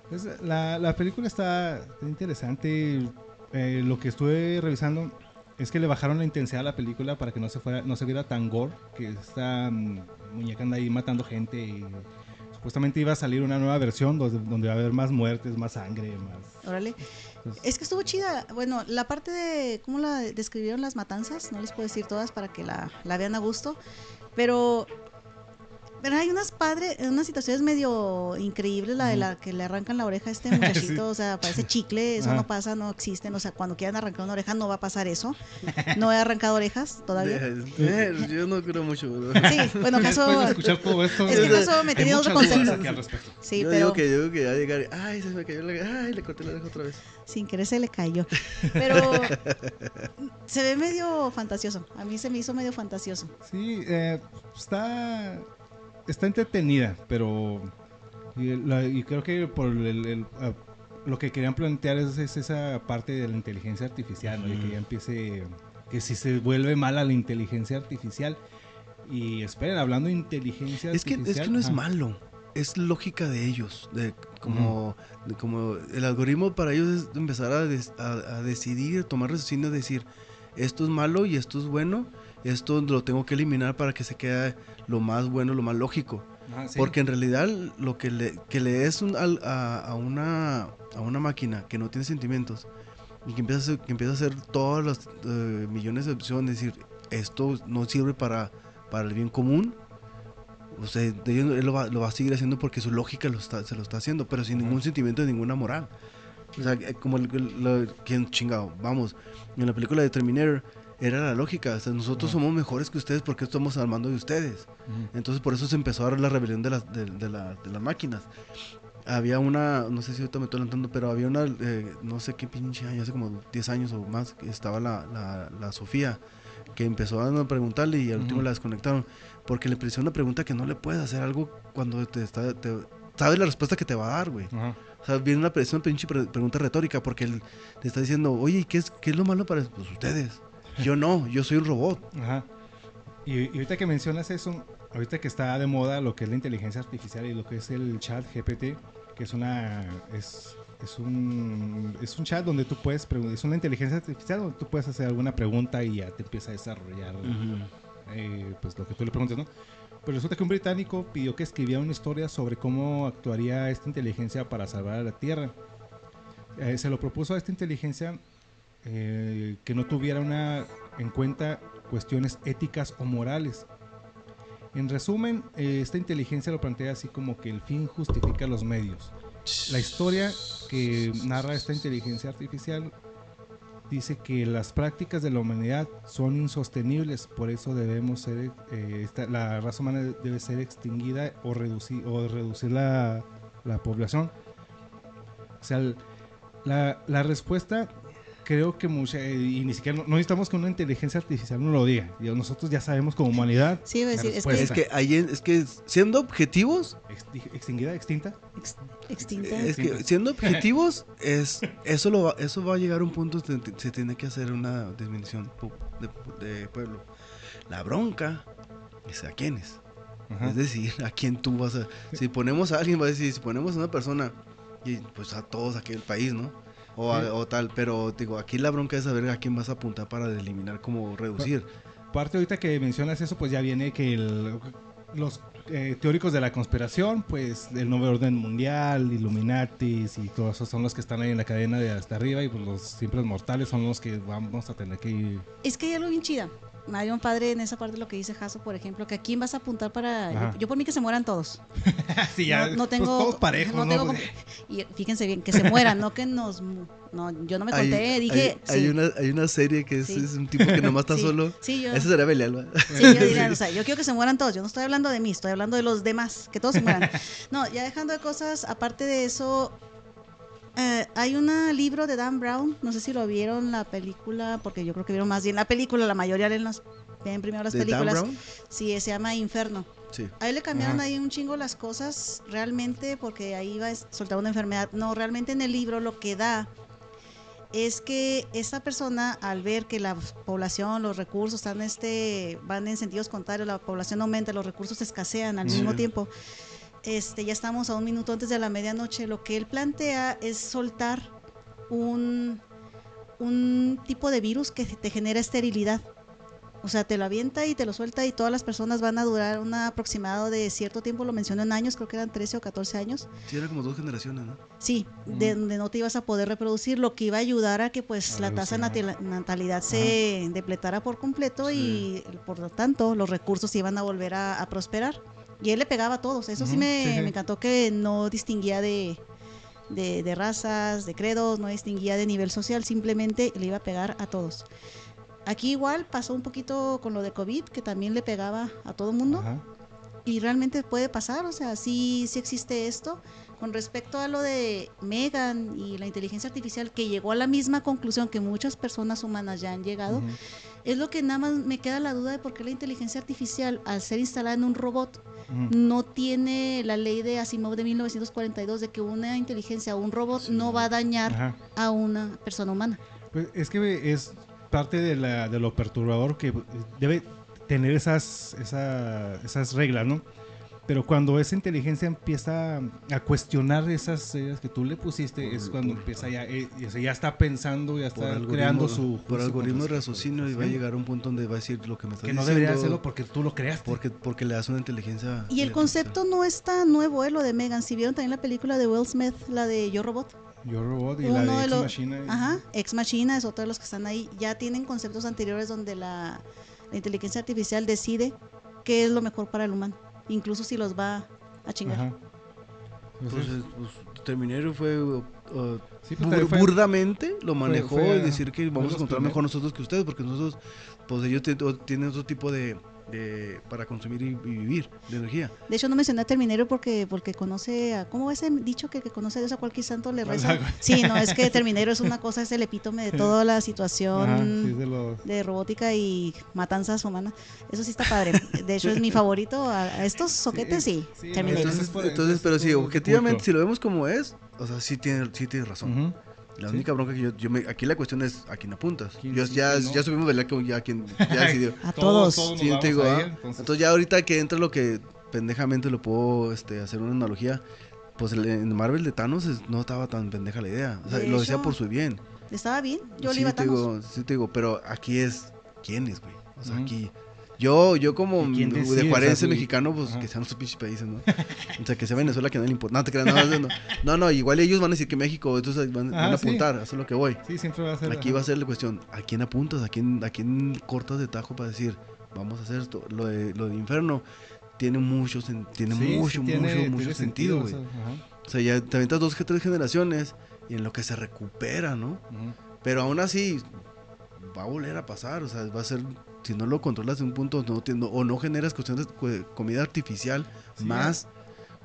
Pues, la, la película está interesante. Eh, lo que estuve revisando es que le bajaron la intensidad a la película para que no se fuera, no se viera tan gore, que esta mm, muñeca anda ahí matando gente y supuestamente iba a salir una nueva versión donde, donde va a haber más muertes, más sangre, más. Órale. Es que estuvo chida. Bueno, la parte de cómo la describieron las matanzas, no les puedo decir todas para que la, la vean a gusto, pero, pero hay unas padres, unas situaciones medio increíbles, la de la que le arrancan la oreja a este muchachito, o sea, parece chicle, eso no pasa, no existen, o sea, cuando quieran arrancar una oreja no va a pasar eso. No he arrancado orejas todavía. Yo no creo mucho. bro. Sí, bueno, de caso, escuchar todo esto, Es que caso me tenía otro concepto. aquí al respecto. sí, yo pero digo que yo digo que ya llegar ay, se me cayó la ay, le corté la oreja otra vez. sin querer se le cayó. Pero se ve medio fantasioso. A mí se me hizo medio fantasioso. Sí, eh, está, está entretenida, pero y, la- y creo que por el, el, ah, lo que querían plantear es, es esa parte de la inteligencia artificial, ¿no? de que ya empiece, que si se vuelve mala la inteligencia artificial. Y esperen, hablando de inteligencia Es que, artificial. es que no es malo, es lógica de ellos, de como, de como el algoritmo para ellos es empezar a, des- a- a decidir, tomar raciocinio, decir esto es malo y esto es bueno, esto lo tengo que eliminar para que se quede lo más bueno, lo más lógico. ajá, sí. Porque en realidad lo que le, que le es un- a, a una, a una máquina que no tiene sentimientos y que empieza a hacer, que empieza a hacer todas las eh, millones de opciones, decir, esto no sirve para, para el bien común, o sea, él lo va, lo va a seguir haciendo porque su lógica lo está, se lo está haciendo, pero sin Ajá. ningún sentimiento, ninguna moral. O sea, eh, como ¿quién chingado? Vamos, en la película de Terminator era la lógica, o sea, nosotros Ajá. somos mejores que ustedes porque estamos al mando de ustedes. Ujú. Entonces por eso se empezó a dar la rebelión de las, de, de la- de las máquinas. Había una, no sé si ahorita me estoy adelantando, pero había una, eh, no sé qué pinche año, hace como 10 años o más, que estaba la, la, la Sofía, que empezó a preguntarle y al último Ujú. la desconectaron, porque le presiona una pregunta que no le puedes hacer algo cuando te está, te- sabes la respuesta que te va a dar, güey. O sea, viene una, es una pinche pre- pregunta retórica, porque él le está diciendo, oye, ¿y qué es, qué es lo malo para pues, ustedes? Yo no, yo soy un robot. Ajá. Y, y ahorita que mencionas eso, ahorita que está de moda lo que es la inteligencia artificial y lo que es el chat GPT, que es una es, es un es un chat donde tú puedes es una inteligencia artificial donde tú puedes hacer alguna pregunta y ya te empieza a desarrollar eh, pues lo que tú le preguntes, ¿no? Pero resulta que un británico pidió que escribiera una historia sobre cómo actuaría esta inteligencia para salvar a la Tierra. Eh, se lo propuso a esta inteligencia eh, que no tuviera una, en cuenta cuestiones éticas o morales. En resumen, eh, esta inteligencia lo plantea así como que el fin justifica los medios. La historia que narra esta inteligencia artificial dice que las prácticas de la humanidad son insostenibles, por eso debemos ser, eh, esta- la raza humana debe ser extinguida o reducir, o reducir la, la población. O sea, la, la respuesta creo que mucha, eh, y ni siquiera, no, no necesitamos que una inteligencia artificial nos lo diga. Nosotros ya sabemos como humanidad. Sí, la decir, es que. Es que, ahí en- es que siendo objetivos, Exti- extinguida, extinta. ex- extinta. Es que siendo objetivos, es, eso, lo va, eso va a llegar a un punto donde se tiene que hacer una disminución de pueblo. La bronca es a quiénes. Ajá. Es decir, a quién tú vas a... Si ponemos a alguien, va a decir, si ponemos a una persona, y pues a todos aquí del país, ¿no? O, a- o tal, pero digo, aquí la bronca es saber a quién vas a apuntar para eliminar, como reducir. Parte ahorita que mencionas eso, pues ya viene que el- los eh, teóricos de la conspiración, pues el nuevo orden mundial, Illuminatis y todos esos son los que están ahí en la cadena de hasta arriba y pues los simples mortales son los que vamos a tener que ir. Es que hay algo bien chida. Hay un padre en esa parte de lo que dice Jaso, por ejemplo, que a quién vas a apuntar para... Yo, yo por mí que se mueran todos. sí, ya, no, no pues, tengo... todos parejos, no ¿no? tengo como- y fíjense bien, que se mueran, no que nos... No, yo no me Hay- conté, dije... hay, una, hay una serie que es, Sí. es un tipo que nomás está sí, solo. Sí, yo, Ese sería Belial, ¿va? sí, yo diría, o sea, yo quiero que se mueran todos. Yo no estoy hablando de mí, estoy hablando de los demás, que todos se mueran. No, ya dejando de cosas, aparte de eso, eh, hay un libro de Dan Brown, no sé si lo vieron la película, porque yo creo que vieron más bien la película, la mayoría leen, las, ven primero las ¿De Dan películas. Brown? Sí, se llama Inferno. Sí. A él le cambiaron Ajá. ahí un chingo las cosas, realmente, porque ahí va a soltar una enfermedad. No, realmente en el libro lo que da es que esta persona, al ver que la población, los recursos están este, van en sentidos contrarios, la población aumenta, los recursos escasean al Sí. mismo tiempo. Este, ya estamos a un minuto antes de la medianoche. Lo que él plantea es soltar un, un tipo de virus que te genera esterilidad. O sea, te lo avienta y te lo suelta y todas las personas van a durar un aproximado de cierto tiempo, lo mencionó en años, creo que eran 13 o 14 años. Sí, era como dos generaciones, ¿no? Sí, de donde no te ibas a poder reproducir, lo que iba a ayudar a que pues A la tasa de natalidad se depletara por completo y por lo tanto los recursos iban a volver a, a prosperar. Y él le pegaba a todos, eso sí, me, sí, sí. me encantó que no distinguía de, de, de razas, de credos, no distinguía de nivel social, simplemente le iba a pegar a todos. Aquí igual pasó un poquito con lo de COVID, que también le pegaba a todo el mundo y realmente puede pasar, o sea, sí, sí existe esto. Con respecto a lo de Megan y la inteligencia artificial, que llegó a la misma conclusión que muchas personas humanas ya han llegado. Es lo que nada más me queda la duda de por qué la inteligencia artificial, al ser instalada en un robot, no tiene la ley de Asimov de 1942 de que una inteligencia o un robot no va a dañar Ajá. a una persona humana. Pues es que es parte de, la, de lo perturbador que debe tener esas, esa- esas reglas, ¿no? Pero cuando esa inteligencia empieza a cuestionar esas reglas que tú le pusiste, Por- es cuando por- empieza ya, eh, ya está pensando, ya está creando su... por juicio algoritmo de raciocinio y va a llegar a un punto donde va a decir lo que me está Que no diciendo. debería hacerlo porque tú lo creaste. porque, porque le das una inteligencia. Y el concepto no es tan nuevo, ¿eh? lo de Megan. Si vieron también la película de Will Smith, la de Yo Robot. Yo Robot y Uno la de de Ex Machina. y- Ajá, Ex Machina es otro de los que están ahí. Ya tienen conceptos anteriores donde la, la inteligencia artificial decide qué es lo mejor para el humano, incluso si los va a chingar. Ajá. Entonces, Entonces, pues, Terminator fue. uh, uh, sí, pues, bur- también fue- burdamente lo manejó fue, y decir que vamos a encontrar primeros. mejor nosotros que ustedes, porque nosotros, pues ellos tienen otro tipo de, de- para consumir y, y vivir de energía. De hecho, no mencioné a Terminator porque, porque conoce a. ¿Cómo es el dicho que el que conoce a Dios a cualquier santo le reza? Sí, no, es que Terminator es una cosa, es el epítome de toda la situación. Ajá, sí, es de los... de robótica y matanzas humanas. Eso sí está padre. De hecho, es mi favorito. A, a estos soquetes, sí. sí, Terminator. Entonces, Entonces, pero sí, objetivamente, culto. si lo vemos como es, o sea, sí tiene, sí tiene razón. La Sí. única bronca que yo, yo me, aquí la cuestión es a quién apuntas. ¿Quién Yo- sí, ya, quién no? ya subimos, ¿verdad? Que ya quien ya decidió. A todos. nos Sí, digo, a ¿ah? ir, entonces- Entonces ya ahorita que entra lo que pendejamente lo puedo este, hacer una analogía, pues el- en Marvel de Thanos es- no estaba tan pendeja la idea. O sea, De lo decía hecho, por su bien. Estaba bien. Yo sí, le iba a Thanos. digo, sí te digo, pero aquí es quiénes, güey. O sea, aquí yo yo como ¿Y quién de tú- mexicano, pues Ajá. que sean sus pinches países, ¿no? o sea, que sea Venezuela que no le importa. No, te creas, no, no, no, no, igual ellos van a decir que México, entonces van, Ah, van a sí. apuntar, eso es lo que voy. Sí, siempre va a ser... Aquí ajá. va a ser la cuestión, ¿a quién apuntas? ¿A quién, a quién cortas de tajo para decir, vamos a hacer esto? Lo de, lo de Inferno tiene mucho, tiene Sí, sí, mucho, tiene- mucho, mucho sentido, güey. O sea, ya te aventas dos, tres generaciones y en lo que se recupera, ¿no? Pero aún así, va a volver a pasar, o sea, va a ser, si no lo controlas de un punto, no, te- no- o no generas cuestiones de comida artificial Sí, más,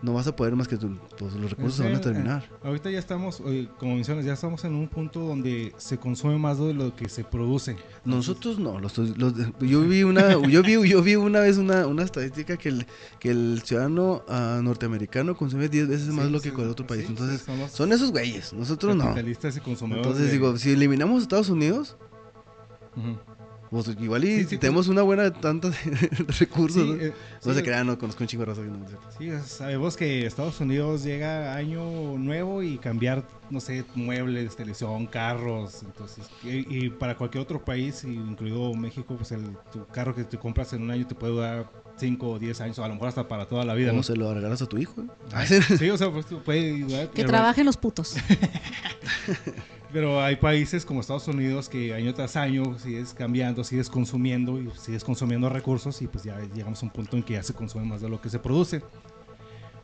no vas a poder más que tu- pues, los recursos se van a que, terminar. eh, ahorita ya estamos, eh, como mencionas, ya estamos en un punto donde se consume más de lo que se produce. Nosotros no, los, los- yo vi una, yo vi, yo vi una vez una, una estadística que el, que el ciudadano ah, norteamericano consume 10 veces más Sí, lo sí, que cualquier otro país. sí, Entonces, sí, son esos güeyes, nosotros no. capitalistas y consumidores. Entonces de- digo, si eliminamos Estados Unidos, Ujú. Pues igual y Sí, sí, tenemos una buena tanta de, de recursos. Sí, ¿no? eh, no sí, se crean, no conozco un chingo de raza no. Sí, sabemos que Estados Unidos llega año nuevo y cambiar, no sé, muebles, televisión, carros, entonces, y, y para cualquier otro país, incluido México, pues el, tu carro que te compras en un año te puede durar 5 o 10 años, o a lo mejor hasta para toda la vida, ¿Cómo ¿no? se lo regalas a tu hijo? eh? Sí, o sea, pues puede durar. Que trabajen los putos. Pero hay países como Estados Unidos que año tras año sigues cambiando, sigues consumiendo y sigues consumiendo recursos y pues ya llegamos a un punto en que ya se consume más de lo que se produce.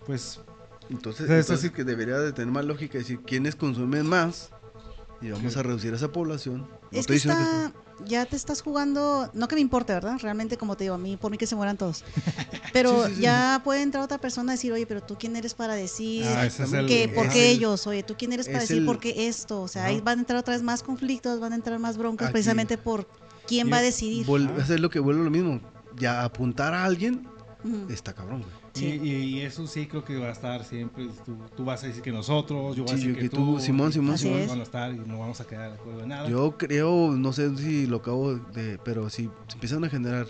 Pues Entonces, entonces sí. que debería de tener más lógica decir quiénes consumen más y vamos a reducir esa población. No Es que está, ya te estás jugando, no que me importe, ¿verdad? Realmente, como te digo, a mí, por mí que se mueran todos. Pero Sí, sí, sí. ya puede entrar otra persona a decir, oye, pero tú quién eres para decir Ah, es el- que, por es qué el- ellos, oye, tú quién eres para es decir el- por qué esto. O sea, ahí van a entrar otra vez más conflictos, van a entrar más broncas, Aquí. precisamente por quién va a decidir. Vol- Ah. hacer lo que vuelve lo mismo. Ya apuntar a alguien está cabrón, güey. Y, Sí. y- y eso sí creo que va a estar siempre. Tú, tú vas a decir que nosotros, yo voy a Sí, decir yo que, que tú, Simón, Simón, Simón es. van a estar y no vamos a quedar de acuerdo en nada. Yo creo, no sé si lo acabo de, pero si se empiezan a generar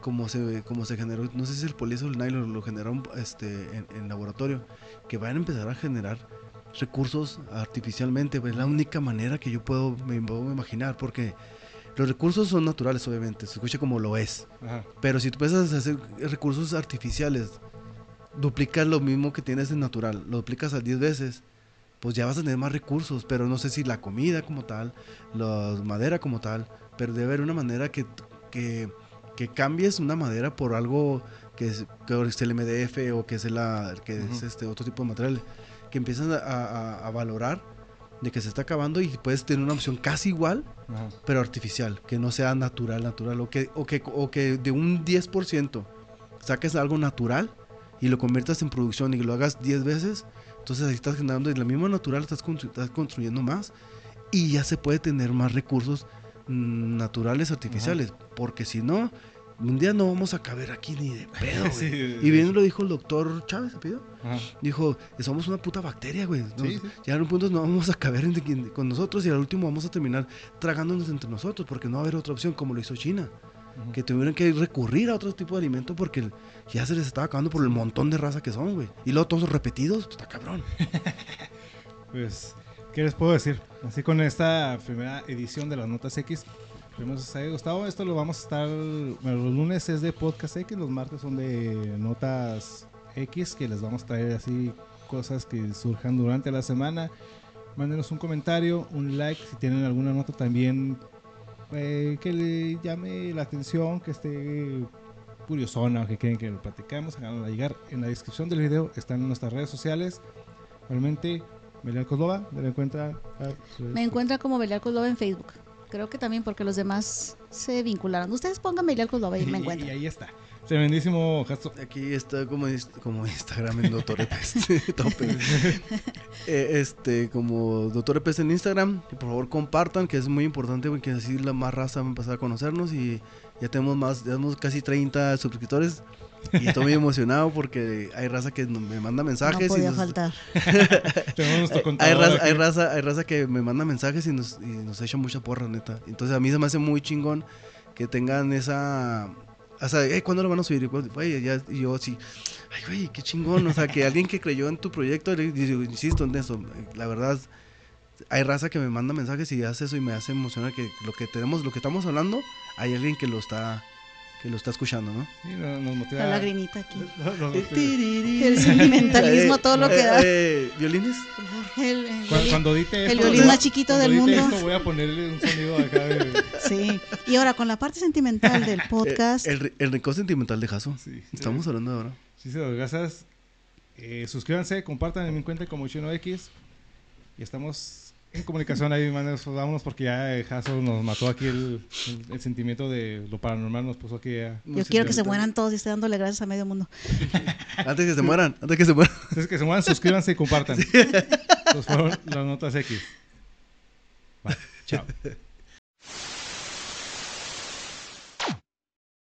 como se como se generó, no sé si el poliéster o el nylon lo generaron este en, en laboratorio, que van a empezar a generar recursos artificialmente, pues, es la única manera que yo puedo me puedo imaginar porque los recursos son naturales obviamente, se escucha como lo es, Ajá. pero si tú empiezas a hacer recursos artificiales, duplicas lo mismo que tienes en natural, lo duplicas a 10 veces, pues ya vas a tener más recursos, pero no sé si la comida como tal, la madera como tal, pero debe haber una manera que, que, que cambies una madera por algo que es, que es el MDF o que es, la, que es este otro tipo de material, que empiezan a, a- a valorar de que se está acabando y puedes tener una opción casi igual pero artificial, que no sea natural, natural, o que, o que, o que de un 10% saques algo natural y lo conviertas en producción y lo hagas 10 veces, entonces ahí estás generando de la misma natural, estás, constru- estás construyendo más y ya se puede tener más recursos mm, naturales, artificiales, porque si no, un día no vamos a caber aquí ni de pedo, güey. Sí, Y bien lo dijo el doctor Chávez, ¿se pidió? Ajá. Dijo, somos una puta bacteria, güey. Sí, sí. Ya en un punto no vamos a caber en- con nosotros y al último vamos a terminar tragándonos entre nosotros porque no va a haber otra opción como lo hizo China. Que tuvieron que recurrir a otro tipo de alimento porque ya se les estaba acabando por el montón de raza que son, güey. Y luego todos repetidos, está cabrón. Pues, ¿qué les puedo decir? Así con esta primera edición de las Notas X, espero que les gustado. Esto lo vamos a estar, bueno, los lunes es de Podcast X, los martes son de Notas X, que les vamos a traer así cosas que surjan durante la semana. Mándenos un comentario, un like, si tienen alguna nota también eh, que le llame la atención, que esté curiosona o que quieren que lo platicamos, háganla llegar en la descripción del video, están nuestras redes sociales. Realmente, Belial Kozlova, me encuentra. Me encuentra como Belial Coslova en Facebook. Creo que también porque los demás se vincularon. Ustedes pongan Belial Coslova y me y, encuentran. ahí está. Tremendísimo gesto. Aquí está como, como Instagram en Doctor Epes. Tope. Eh, este, como Doctor Epes en Instagram. Y por favor compartan, que es muy importante porque así la más raza va a empezar a conocernos. Y ya tenemos más, ya tenemos casi 30 suscriptores. Y estoy muy emocionado porque hay raza que me manda mensajes. no y podía nos- faltar. Tenemos nuestro hay, raza, hay, raza, hay raza que me manda mensajes y nos, y nos echa mucha porra, neta. Entonces a mí se me hace muy chingón que tengan esa... O sea, "Eh, ¿cuándo lo van a subir? Y, pues, ya- y yo así, ay, güey, qué chingón. O sea, que alguien que creyó en tu proyecto, le- y insisto en eso. La verdad, hay raza que me manda mensajes y hace eso y me hace emocionar que lo que tenemos, lo que estamos hablando, hay alguien que lo está, que lo está escuchando, ¿no? Sí, nos, nos motiva. La lagrimita aquí. Nos- nos motiva. El sentimentalismo todo lo que da. Eh, ¿Violines? El, el. Cuando edite el violín más chiquito cuando del mundo. esto, voy a ponerle un sonido acá de... Sí. Y ahora con la parte sentimental del podcast. Eh, el, el rincón sentimental de Jaso. Sí. Estamos hablando ahora. Sí, se los gracias. Eh, suscríbanse, compartan en mi cuenta como Chino X. Y estamos en comunicación ahí, manes. pues, Vámonos porque ya eh, Jaso nos mató aquí el, el- el sentimiento de lo paranormal. Nos puso aquí a... Yo quiero que se mueran todos y esté dándole gracias a medio mundo. Antes que se mueran, antes que se mueran. Entonces que se muevan, suscríbanse y compartan. Pues fueron las notas X. Vale, chao.